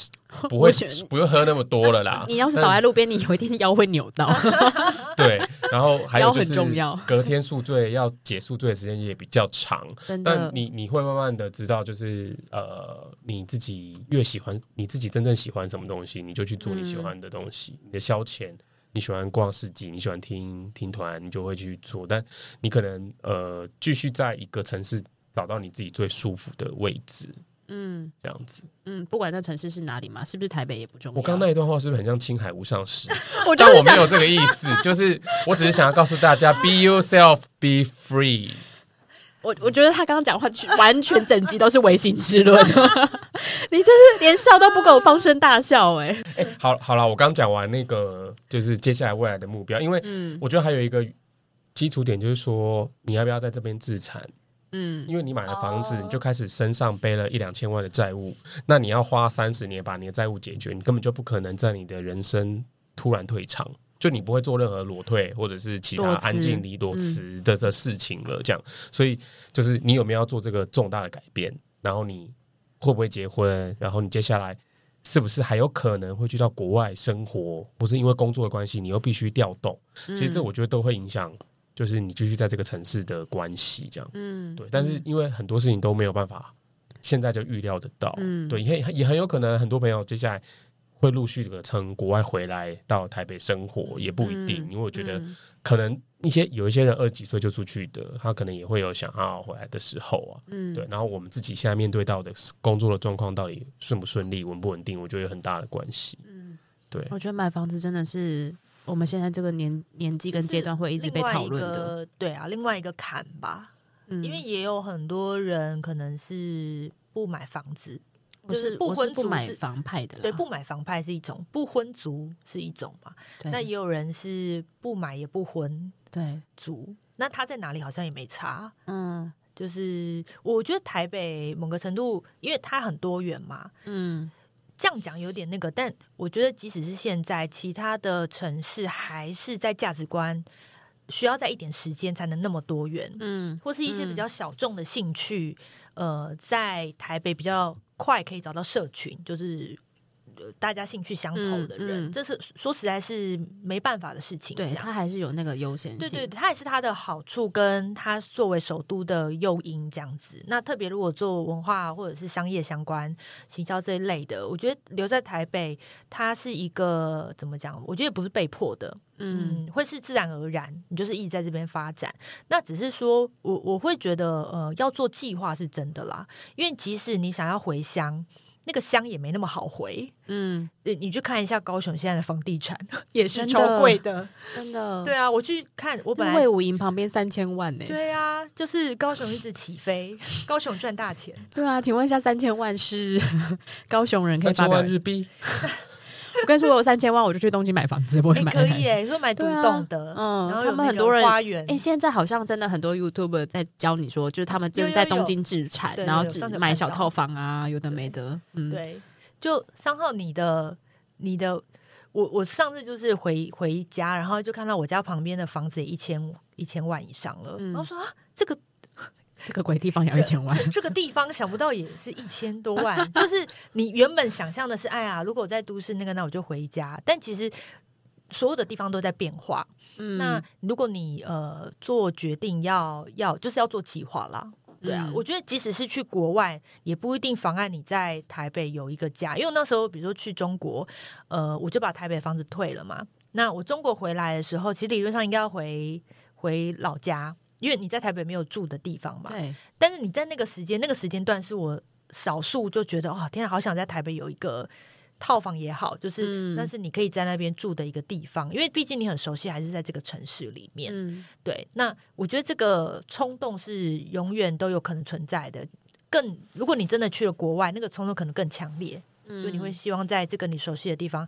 不会不用喝那么多了啦。你要是倒在路边，你有一天腰会扭到。对，然后还有就是隔天宿醉要解宿醉的时间也比较长。但你你会慢慢的知道，就是呃，你自己越喜欢，你自己真正喜欢什么东西，你就去做你喜欢的东西。嗯、你的消遣，你喜欢逛市集，你喜欢听听团，你就会去做。但你可能呃，继续在一个城市。找到你自己最舒服的位置，嗯，这样子，嗯，不管那城市是哪里嘛，是不是台北也不重要。我刚那一段话是不是很像青海无上师？但我没有这个意思，就是我只是想要告诉大家，be yourself, be free。我我觉得他刚刚讲话完全整集都是唯心之论，你就是连笑都不给我放声大笑，欸，哎，哎，好好了，我刚讲完那个就是接下来未来的目标，因为我觉得还有一个基础点就是说，你要不要在这边自产？嗯，因为你买了房子，你就开始身上背了一两千万的债务，那你要花三十年把你的债务解决，你根本就不可能在你的人生突然退场，就你不会做任何裸退或者是其他安静离裸辞的的事情了。这样，所以就是你有没有要做这个重大的改变？然后你会不会结婚？然后你接下来是不是还有可能会去到国外生活？不是因为工作的关系，你又必须调动。其实这我觉得都会影响。就是你继续在这个城市的关系，这样，嗯，对。但是因为很多事情都没有办法现在就预料得到，嗯，对，也也很有可能很多朋友接下来会陆续的从国外回来到台北生活，也不一定。因为我觉得可能一些有一些人二十几岁就出去的，他可能也会有想要回来的时候啊，嗯，对。然后我们自己现在面对到的工作的状况到底顺不顺利、稳不稳定，我觉得有很大的关系。嗯，对。我觉得买房子真的是。我们现在这个年年纪跟阶段会一直被讨论的，对啊，另外一个坎吧，嗯，因为也有很多人可能是不买房子，就是不婚族不买房派的，对，不买房派是一种，不婚族是一种嘛，那也有人是不买也不婚，对，族，那他在哪里好像也没差，嗯，就是我觉得台北某个程度，因为它很多元嘛，嗯。这样讲有点那个，但我觉得即使是现在，其他的城市还是在价值观需要在一点时间才能那么多元，嗯，或是一些比较小众的兴趣，嗯、呃，在台北比较快可以找到社群，就是。大家兴趣相投的人，嗯嗯、这是说实在是没办法的事情。对，他还是有那个优先性。对对，他也是他的好处，跟他作为首都的诱因这样子。那特别如果做文化或者是商业相关、行销这一类的，我觉得留在台北，它是一个怎么讲？我觉得不是被迫的，嗯，会是自然而然，你就是一直在这边发展。那只是说我我会觉得，呃，要做计划是真的啦，因为即使你想要回乡。那个乡也没那么好回，嗯，你去看一下高雄现在的房地产 也是超贵的，真的。对啊，我去看，我本来魏武营旁边三千万呢。对啊，就是高雄一直起飞，高雄赚大钱。对啊，请问一下，三千万是 高雄人可以发表三千万日币？我跟你说，我有三千万，我就去东京买房子，不会买。可以诶，你说买独栋的，嗯，然后他们很多人花园。哎，现在好像真的很多 YouTuber 在教你说，就是他们真的在东京置产，然后只买小套房啊，有的没的。嗯，对，就三号，你的你的，我我上次就是回回家，然后就看到我家旁边的房子也一千一千万以上了，然后说啊，这个。这个鬼地方要一千万，这个地方想不到也是一千多万。就是你原本想象的是，哎呀，如果我在都市那个，那我就回家。但其实所有的地方都在变化。嗯，那如果你呃做决定要要，就是要做计划啦。对啊，嗯，我觉得即使是去国外，也不一定妨碍你在台北有一个家。因为那时候，比如说去中国，呃，我就把台北房子退了嘛。那我中国回来的时候，其实理论上应该要回回老家。因为你在台北没有住的地方嘛，对。但是你在那个时间、那个时间段，是我少数就觉得哦，天啊，好想在台北有一个套房也好，就是但是你可以在那边住的一个地方，因为毕竟你很熟悉，还是在这个城市里面。嗯，对。那我觉得这个冲动是永远都有可能存在的。更如果你真的去了国外，那个冲动可能更强烈，所以你会希望在这个你熟悉的地方，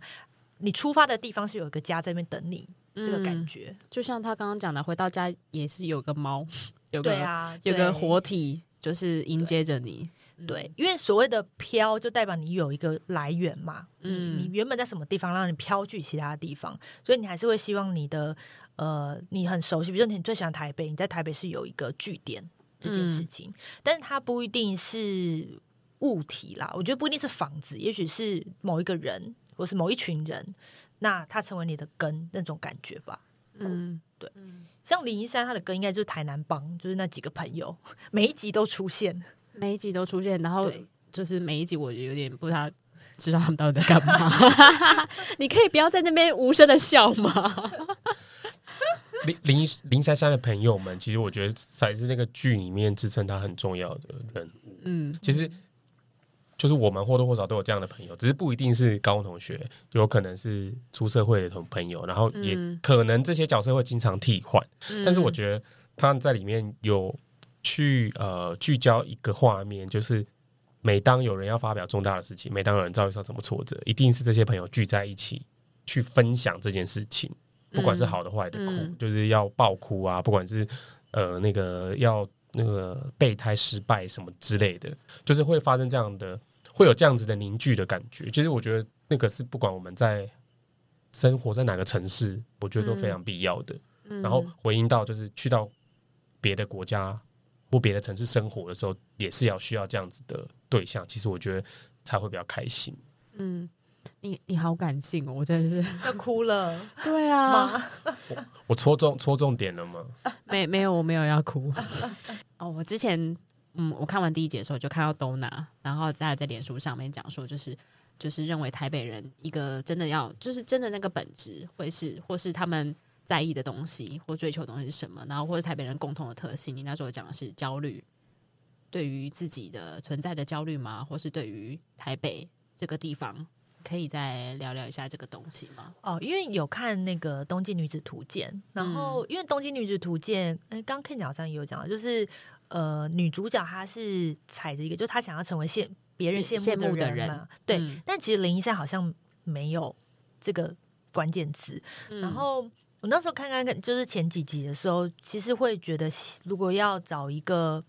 你出发的地方是有一个家在那边等你。这个感觉、嗯、就像他刚刚讲的，回到家也是有个猫，有个、啊、有个活体，就是迎接着你。对，因为所谓的飘，就代表你有一个来源嘛。嗯，你原本在什么地方，让你飘去其他地方，所以你还是会希望你的呃，你很熟悉，比如说你最喜欢台北，你在台北是有一个据点这件事情，嗯、但是它不一定是物体啦。我觉得不一定是房子，也许是某一个人，或是某一群人，那他成为你的根那种感觉吧。嗯，对。像林一山，他的根应该就是台南帮，就是那几个朋友，每一集都出现。每一集都出现，然后就是每一集我有点不太知道他们到底在干嘛。你可以不要在那边无声的笑吗？林林林珊珊的朋友们，其实我觉得才是那个剧里面支撑他很重要的人物。嗯，其实就是我们或多或少都有这样的朋友，只是不一定是高中同学，有可能是出社会的同朋友，然后也可能这些角色会经常替换。嗯、但是我觉得他在里面有。去呃聚焦一个画面，就是每当有人要发表重大的事情，每当有人遭遇到什么挫折，一定是这些朋友聚在一起去分享这件事情，不管是好的坏的哭，嗯、就是要爆哭啊，不管是呃那个要那个备胎失败什么之类的，就是会发生这样的，会有这样子的凝聚的感觉。其实我觉得那个是不管我们在生活在哪个城市，我觉得都非常必要的。嗯、然后回应到就是去到别的国家。或别的城市生活的时候，也是要需要这样子的对象。其实我觉得才会比较开心。嗯，你你好感性哦，我真的是 要哭了。对啊，我，我戳中戳重点了吗？没没有，我没有要哭。哦，我之前嗯，我看完第一节的时候就看到 Donna，然后大家在脸书上面讲说，就是就是认为台北人一个真的要就是真的那个本质会是或是他们。在意的东西或追求的东西是什么？然后或者台北人共同的特性，你那时候讲的是焦虑，对于自己的存在的焦虑吗？或是对于台北这个地方，可以再聊聊一下这个东西吗？哦，因为有看那个《东京女子图鉴》，然后因为《东京女子图鉴》，哎，刚 Ken 好像也有讲，就是呃，女主角她是踩着一个，就她想要成为羡别人羡慕的人嘛，对。嗯、但其实林一山好像没有这个关键词，嗯、然后。我那时候看看看，就是前几集的时候，其实会觉得，如果要找一个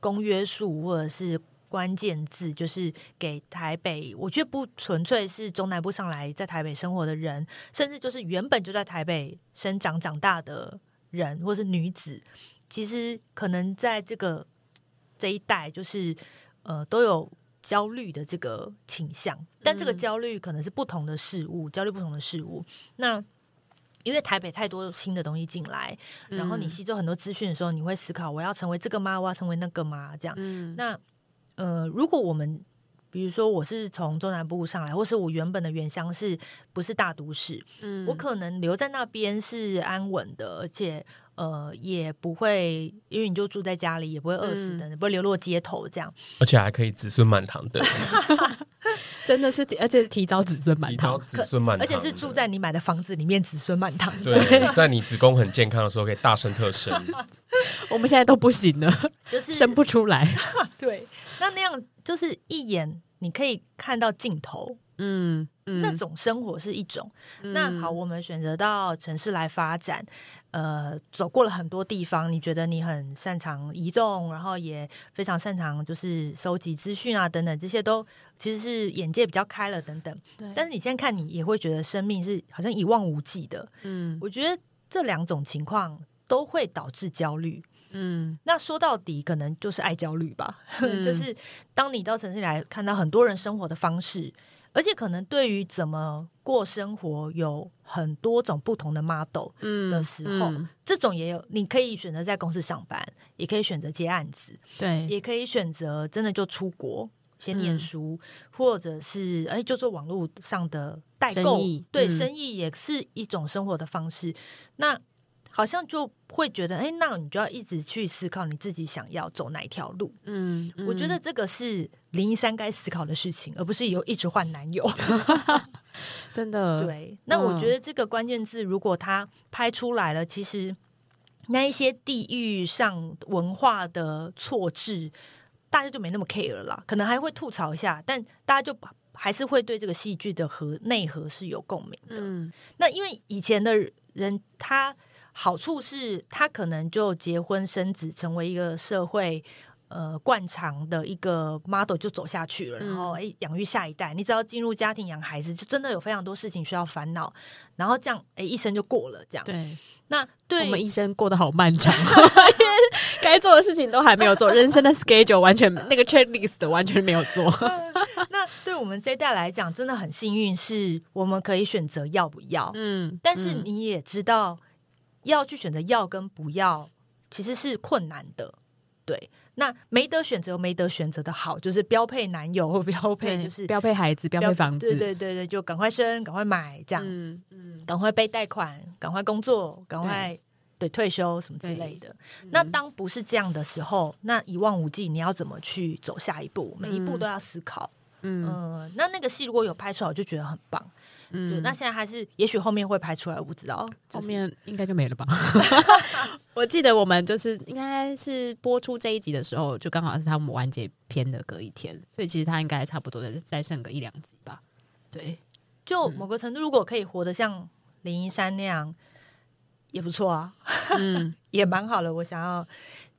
公约数或者是关键字，就是给台北，我觉得不纯粹是中南部上来在台北生活的人，甚至就是原本就在台北生长长大的人，或是女子，其实可能在这个这一代，就是呃都有焦虑的这个倾向，但这个焦虑可能是不同的事物，焦虑不同的事物，那。因为台北太多新的东西进来，然后你吸收很多资讯的时候，你会思考：我要成为这个吗？我要成为那个吗？这样。嗯、那呃，如果我们比如说我是从中南部上来，或是我原本的原乡是不是大都市？嗯，我可能留在那边是安稳的，而且呃也不会，因为你就住在家里，也不会饿死的，嗯、不会流落街头这样，而且还可以子孙满堂的。真的是，而且是提早子孙满堂，子孙满堂，而且是住在你买的房子里面，子孙满堂。对，在你子宫很健康的时候，可以大生特生。我们现在都不行了，就是生不出来。对，那那样就是一眼你可以看到尽头。嗯，嗯，那种生活是一种。嗯、那好，我们选择到城市来发展。呃，走过了很多地方，你觉得你很擅长移动，然后也非常擅长就是收集资讯啊，等等，这些都其实是眼界比较开了，等等。对。但是你现在看，你也会觉得生命是好像一望无际的。嗯，我觉得这两种情况都会导致焦虑。嗯，那说到底，可能就是爱焦虑吧。嗯、就是当你到城市来看到很多人生活的方式。而且可能对于怎么过生活有很多种不同的 model 的时候，嗯。嗯、这种也有，你可以选择在公司上班，也可以选择接案子，对，也可以选择真的就出国先念书，嗯、或者是哎就做网络上的代购，生对，嗯、生意也是一种生活的方式。那好像就会觉得，哎，那你就要一直去思考你自己想要走哪一条路。嗯，嗯，我觉得这个是林一三该思考的事情，而不是有一直换男友。真的，对。那我觉得这个关键字，如果他拍出来了，其实那一些地域上文化的错置，大家就没那么 care 了啦。可能还会吐槽一下，但大家就还是会对这个戏剧的核内核是有共鸣的。嗯，那因为以前的人他。好处是，他可能就结婚生子，成为一个社会呃惯常的一个 model 就走下去了，然后哎养育下一代，你只要进入家庭养孩子，就真的有非常多事情需要烦恼，然后这样哎一生就过了这样。对，那对我们一生过得好漫长，该做的事情都还没有做，人生的 schedule 完全那个 checklist 完全没有做。那对我们这一代来讲，真的很幸运，是我们可以选择要不要。嗯，但是你也知道，要去选择要跟不要，其实是困难的。对，那没得选择，没得选择的好，就是标配男友或标配就是标配孩子，标配房子。对对对对，就赶快生，赶快买，这样。嗯嗯，赶快背贷款，赶快工作，赶快。对，退休什么之类的，嗯、那当不是这样的时候，那一望无际，你要怎么去走下一步？每一步都要思考。嗯，呃、那那个戏如果有拍出来，我就觉得很棒。那现在还是，也许后面会拍出来，我不知道。后面应该就没了吧？我记得我们就是应该是播出这一集的时候，就刚好是他们完结篇的隔一天，所以其实他应该差不多的再剩个一两集吧。对，就某个程度，如果可以活得像林一山那样。也不错啊，嗯，也蛮好的。我想要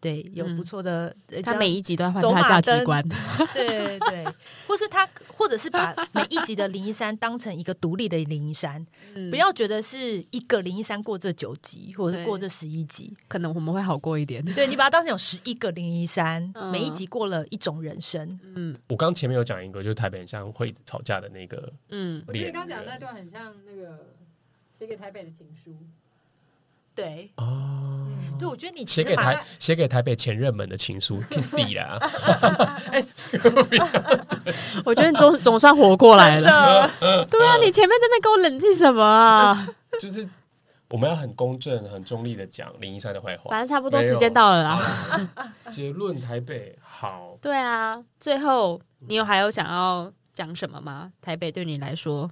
对有不错的，他每一集都要换他价值观，对对，或是他，或者是把每一集的林一山当成一个独立的林一山，不要觉得是一个林一山过这九集，或者是过这十一集，可能我们会好过一点。对，你把它当成有十一个林一山，每一集过了一种人生。嗯，我刚前面有讲一个，就是台北很像会一直吵架的那个，嗯，我觉得刚讲那段很像那个写给台北的情书。对哦，对，我觉得你写给台写给台北前任们的情书，kissy 啦。我觉得你总总算活过来了。对啊，你前面在那边给我冷静什么啊？就是我们要很公正、很中立的讲林一山的坏话。反正差不多时间到了啦。结论：台北好。对啊，最后你有还有想要讲什么吗？台北对你来说，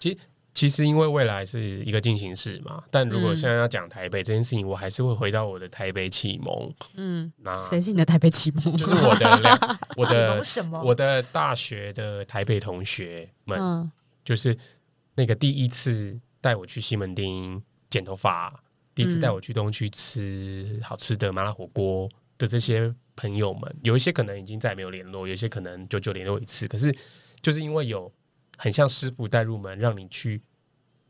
其实。其实因为未来是一个进行式嘛，但如果现在要讲台北这件事情，我还是会回到我的台北启蒙。嗯，那谁是你的台北启蒙？就是我的两，我的什么？我的大学的台北同学们，嗯、就是那个第一次带我去西门町剪头发，第一次带我去东区吃好吃的麻辣火锅的这些朋友们，有一些可能已经再也没有联络，有一些可能久久联络一次。可是就是因为有。很像师傅带入门，让你去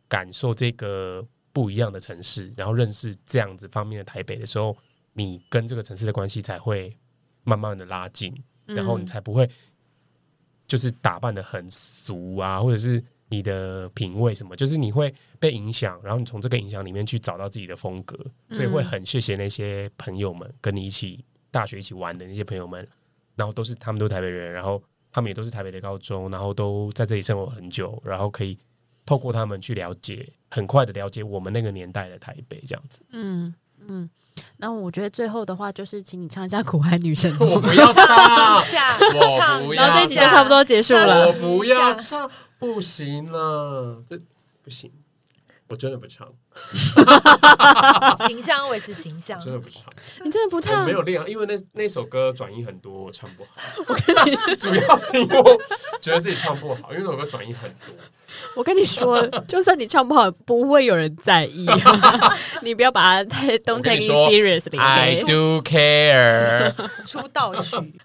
感受这个不一样的城市，然后认识这样子方面的台北的时候，你跟这个城市的关系才会慢慢的拉近，然后你才不会就是打扮的很俗啊，或者是你的品味什么，就是你会被影响，然后你从这个影响里面去找到自己的风格，所以会很谢谢那些朋友们，跟你一起大学一起玩的那些朋友们，然后都是他们都是台北人，然后。他们也都是台北的高中，然后都在这里生活很久，然后可以透过他们去了解，很快的了解我们那个年代的台北这样子。嗯嗯，那我觉得最后的话就是，请你唱一下《苦海女神》。我不要唱，我不要，然后这一集就差不多结束了。我不要唱，不行了，这不行。我真的不唱，形象维持形象，真的不唱。你真的不唱？没有练，因为那那首歌转音很多，我唱不好。我跟你主要是因为我觉得自己唱不好，因为那首歌转音很多。我跟你说，就算你唱不好，不会有人在意。你不要把它太 don't take it seriously。I do care。出道曲。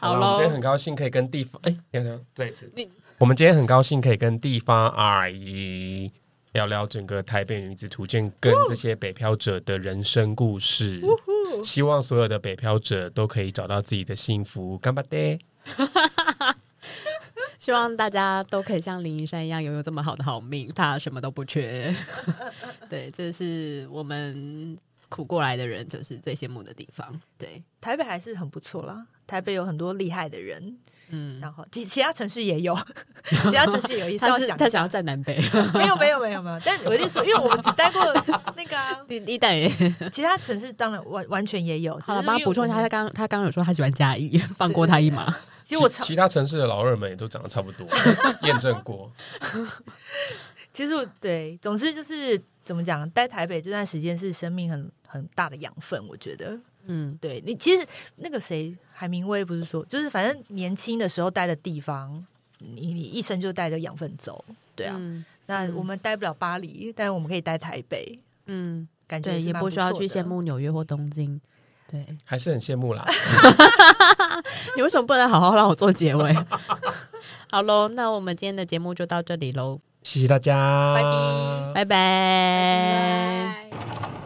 好了，我今天很高兴可以跟地方哎，等等，再一次。我们今天很高兴可以跟地方阿姨聊聊整个台北女子图鉴跟这些北漂者的人生故事。希望所有的北漂者都可以找到自己的幸福。干巴爹！希望大家都可以像林一山一样拥有这么好的好命，他什么都不缺。对，这是我们苦过来的人就是最羡慕的地方。对，台北还是很不错啦，台北有很多厉害的人。嗯，然后其其他城市也有，其他城市也有意思。他是他想要站南北，没有没有没有没有。但我就说，因为我们只待过那个 你你等，其他城市当然完完全也有。好了，帮他补充一下，他刚他刚刚有说他喜欢嘉义，放过他一马。其实我其他城市的老二们也都长得差不多，验证过。其实我对，总之就是怎么讲，待台北这段时间是生命很很大的养分，我觉得。嗯，对你其实那个谁。海明威不是说，就是反正年轻的时候待的地方，你你一生就带着养分走，对啊。嗯、那我们待不了巴黎，但是我们可以待台北，嗯，感觉也不需要去羡慕纽约或东京。对，还是很羡慕啦。你为什么不能好好让我做结尾？好喽，那我们今天的节目就到这里喽。谢谢大家，拜拜，拜拜。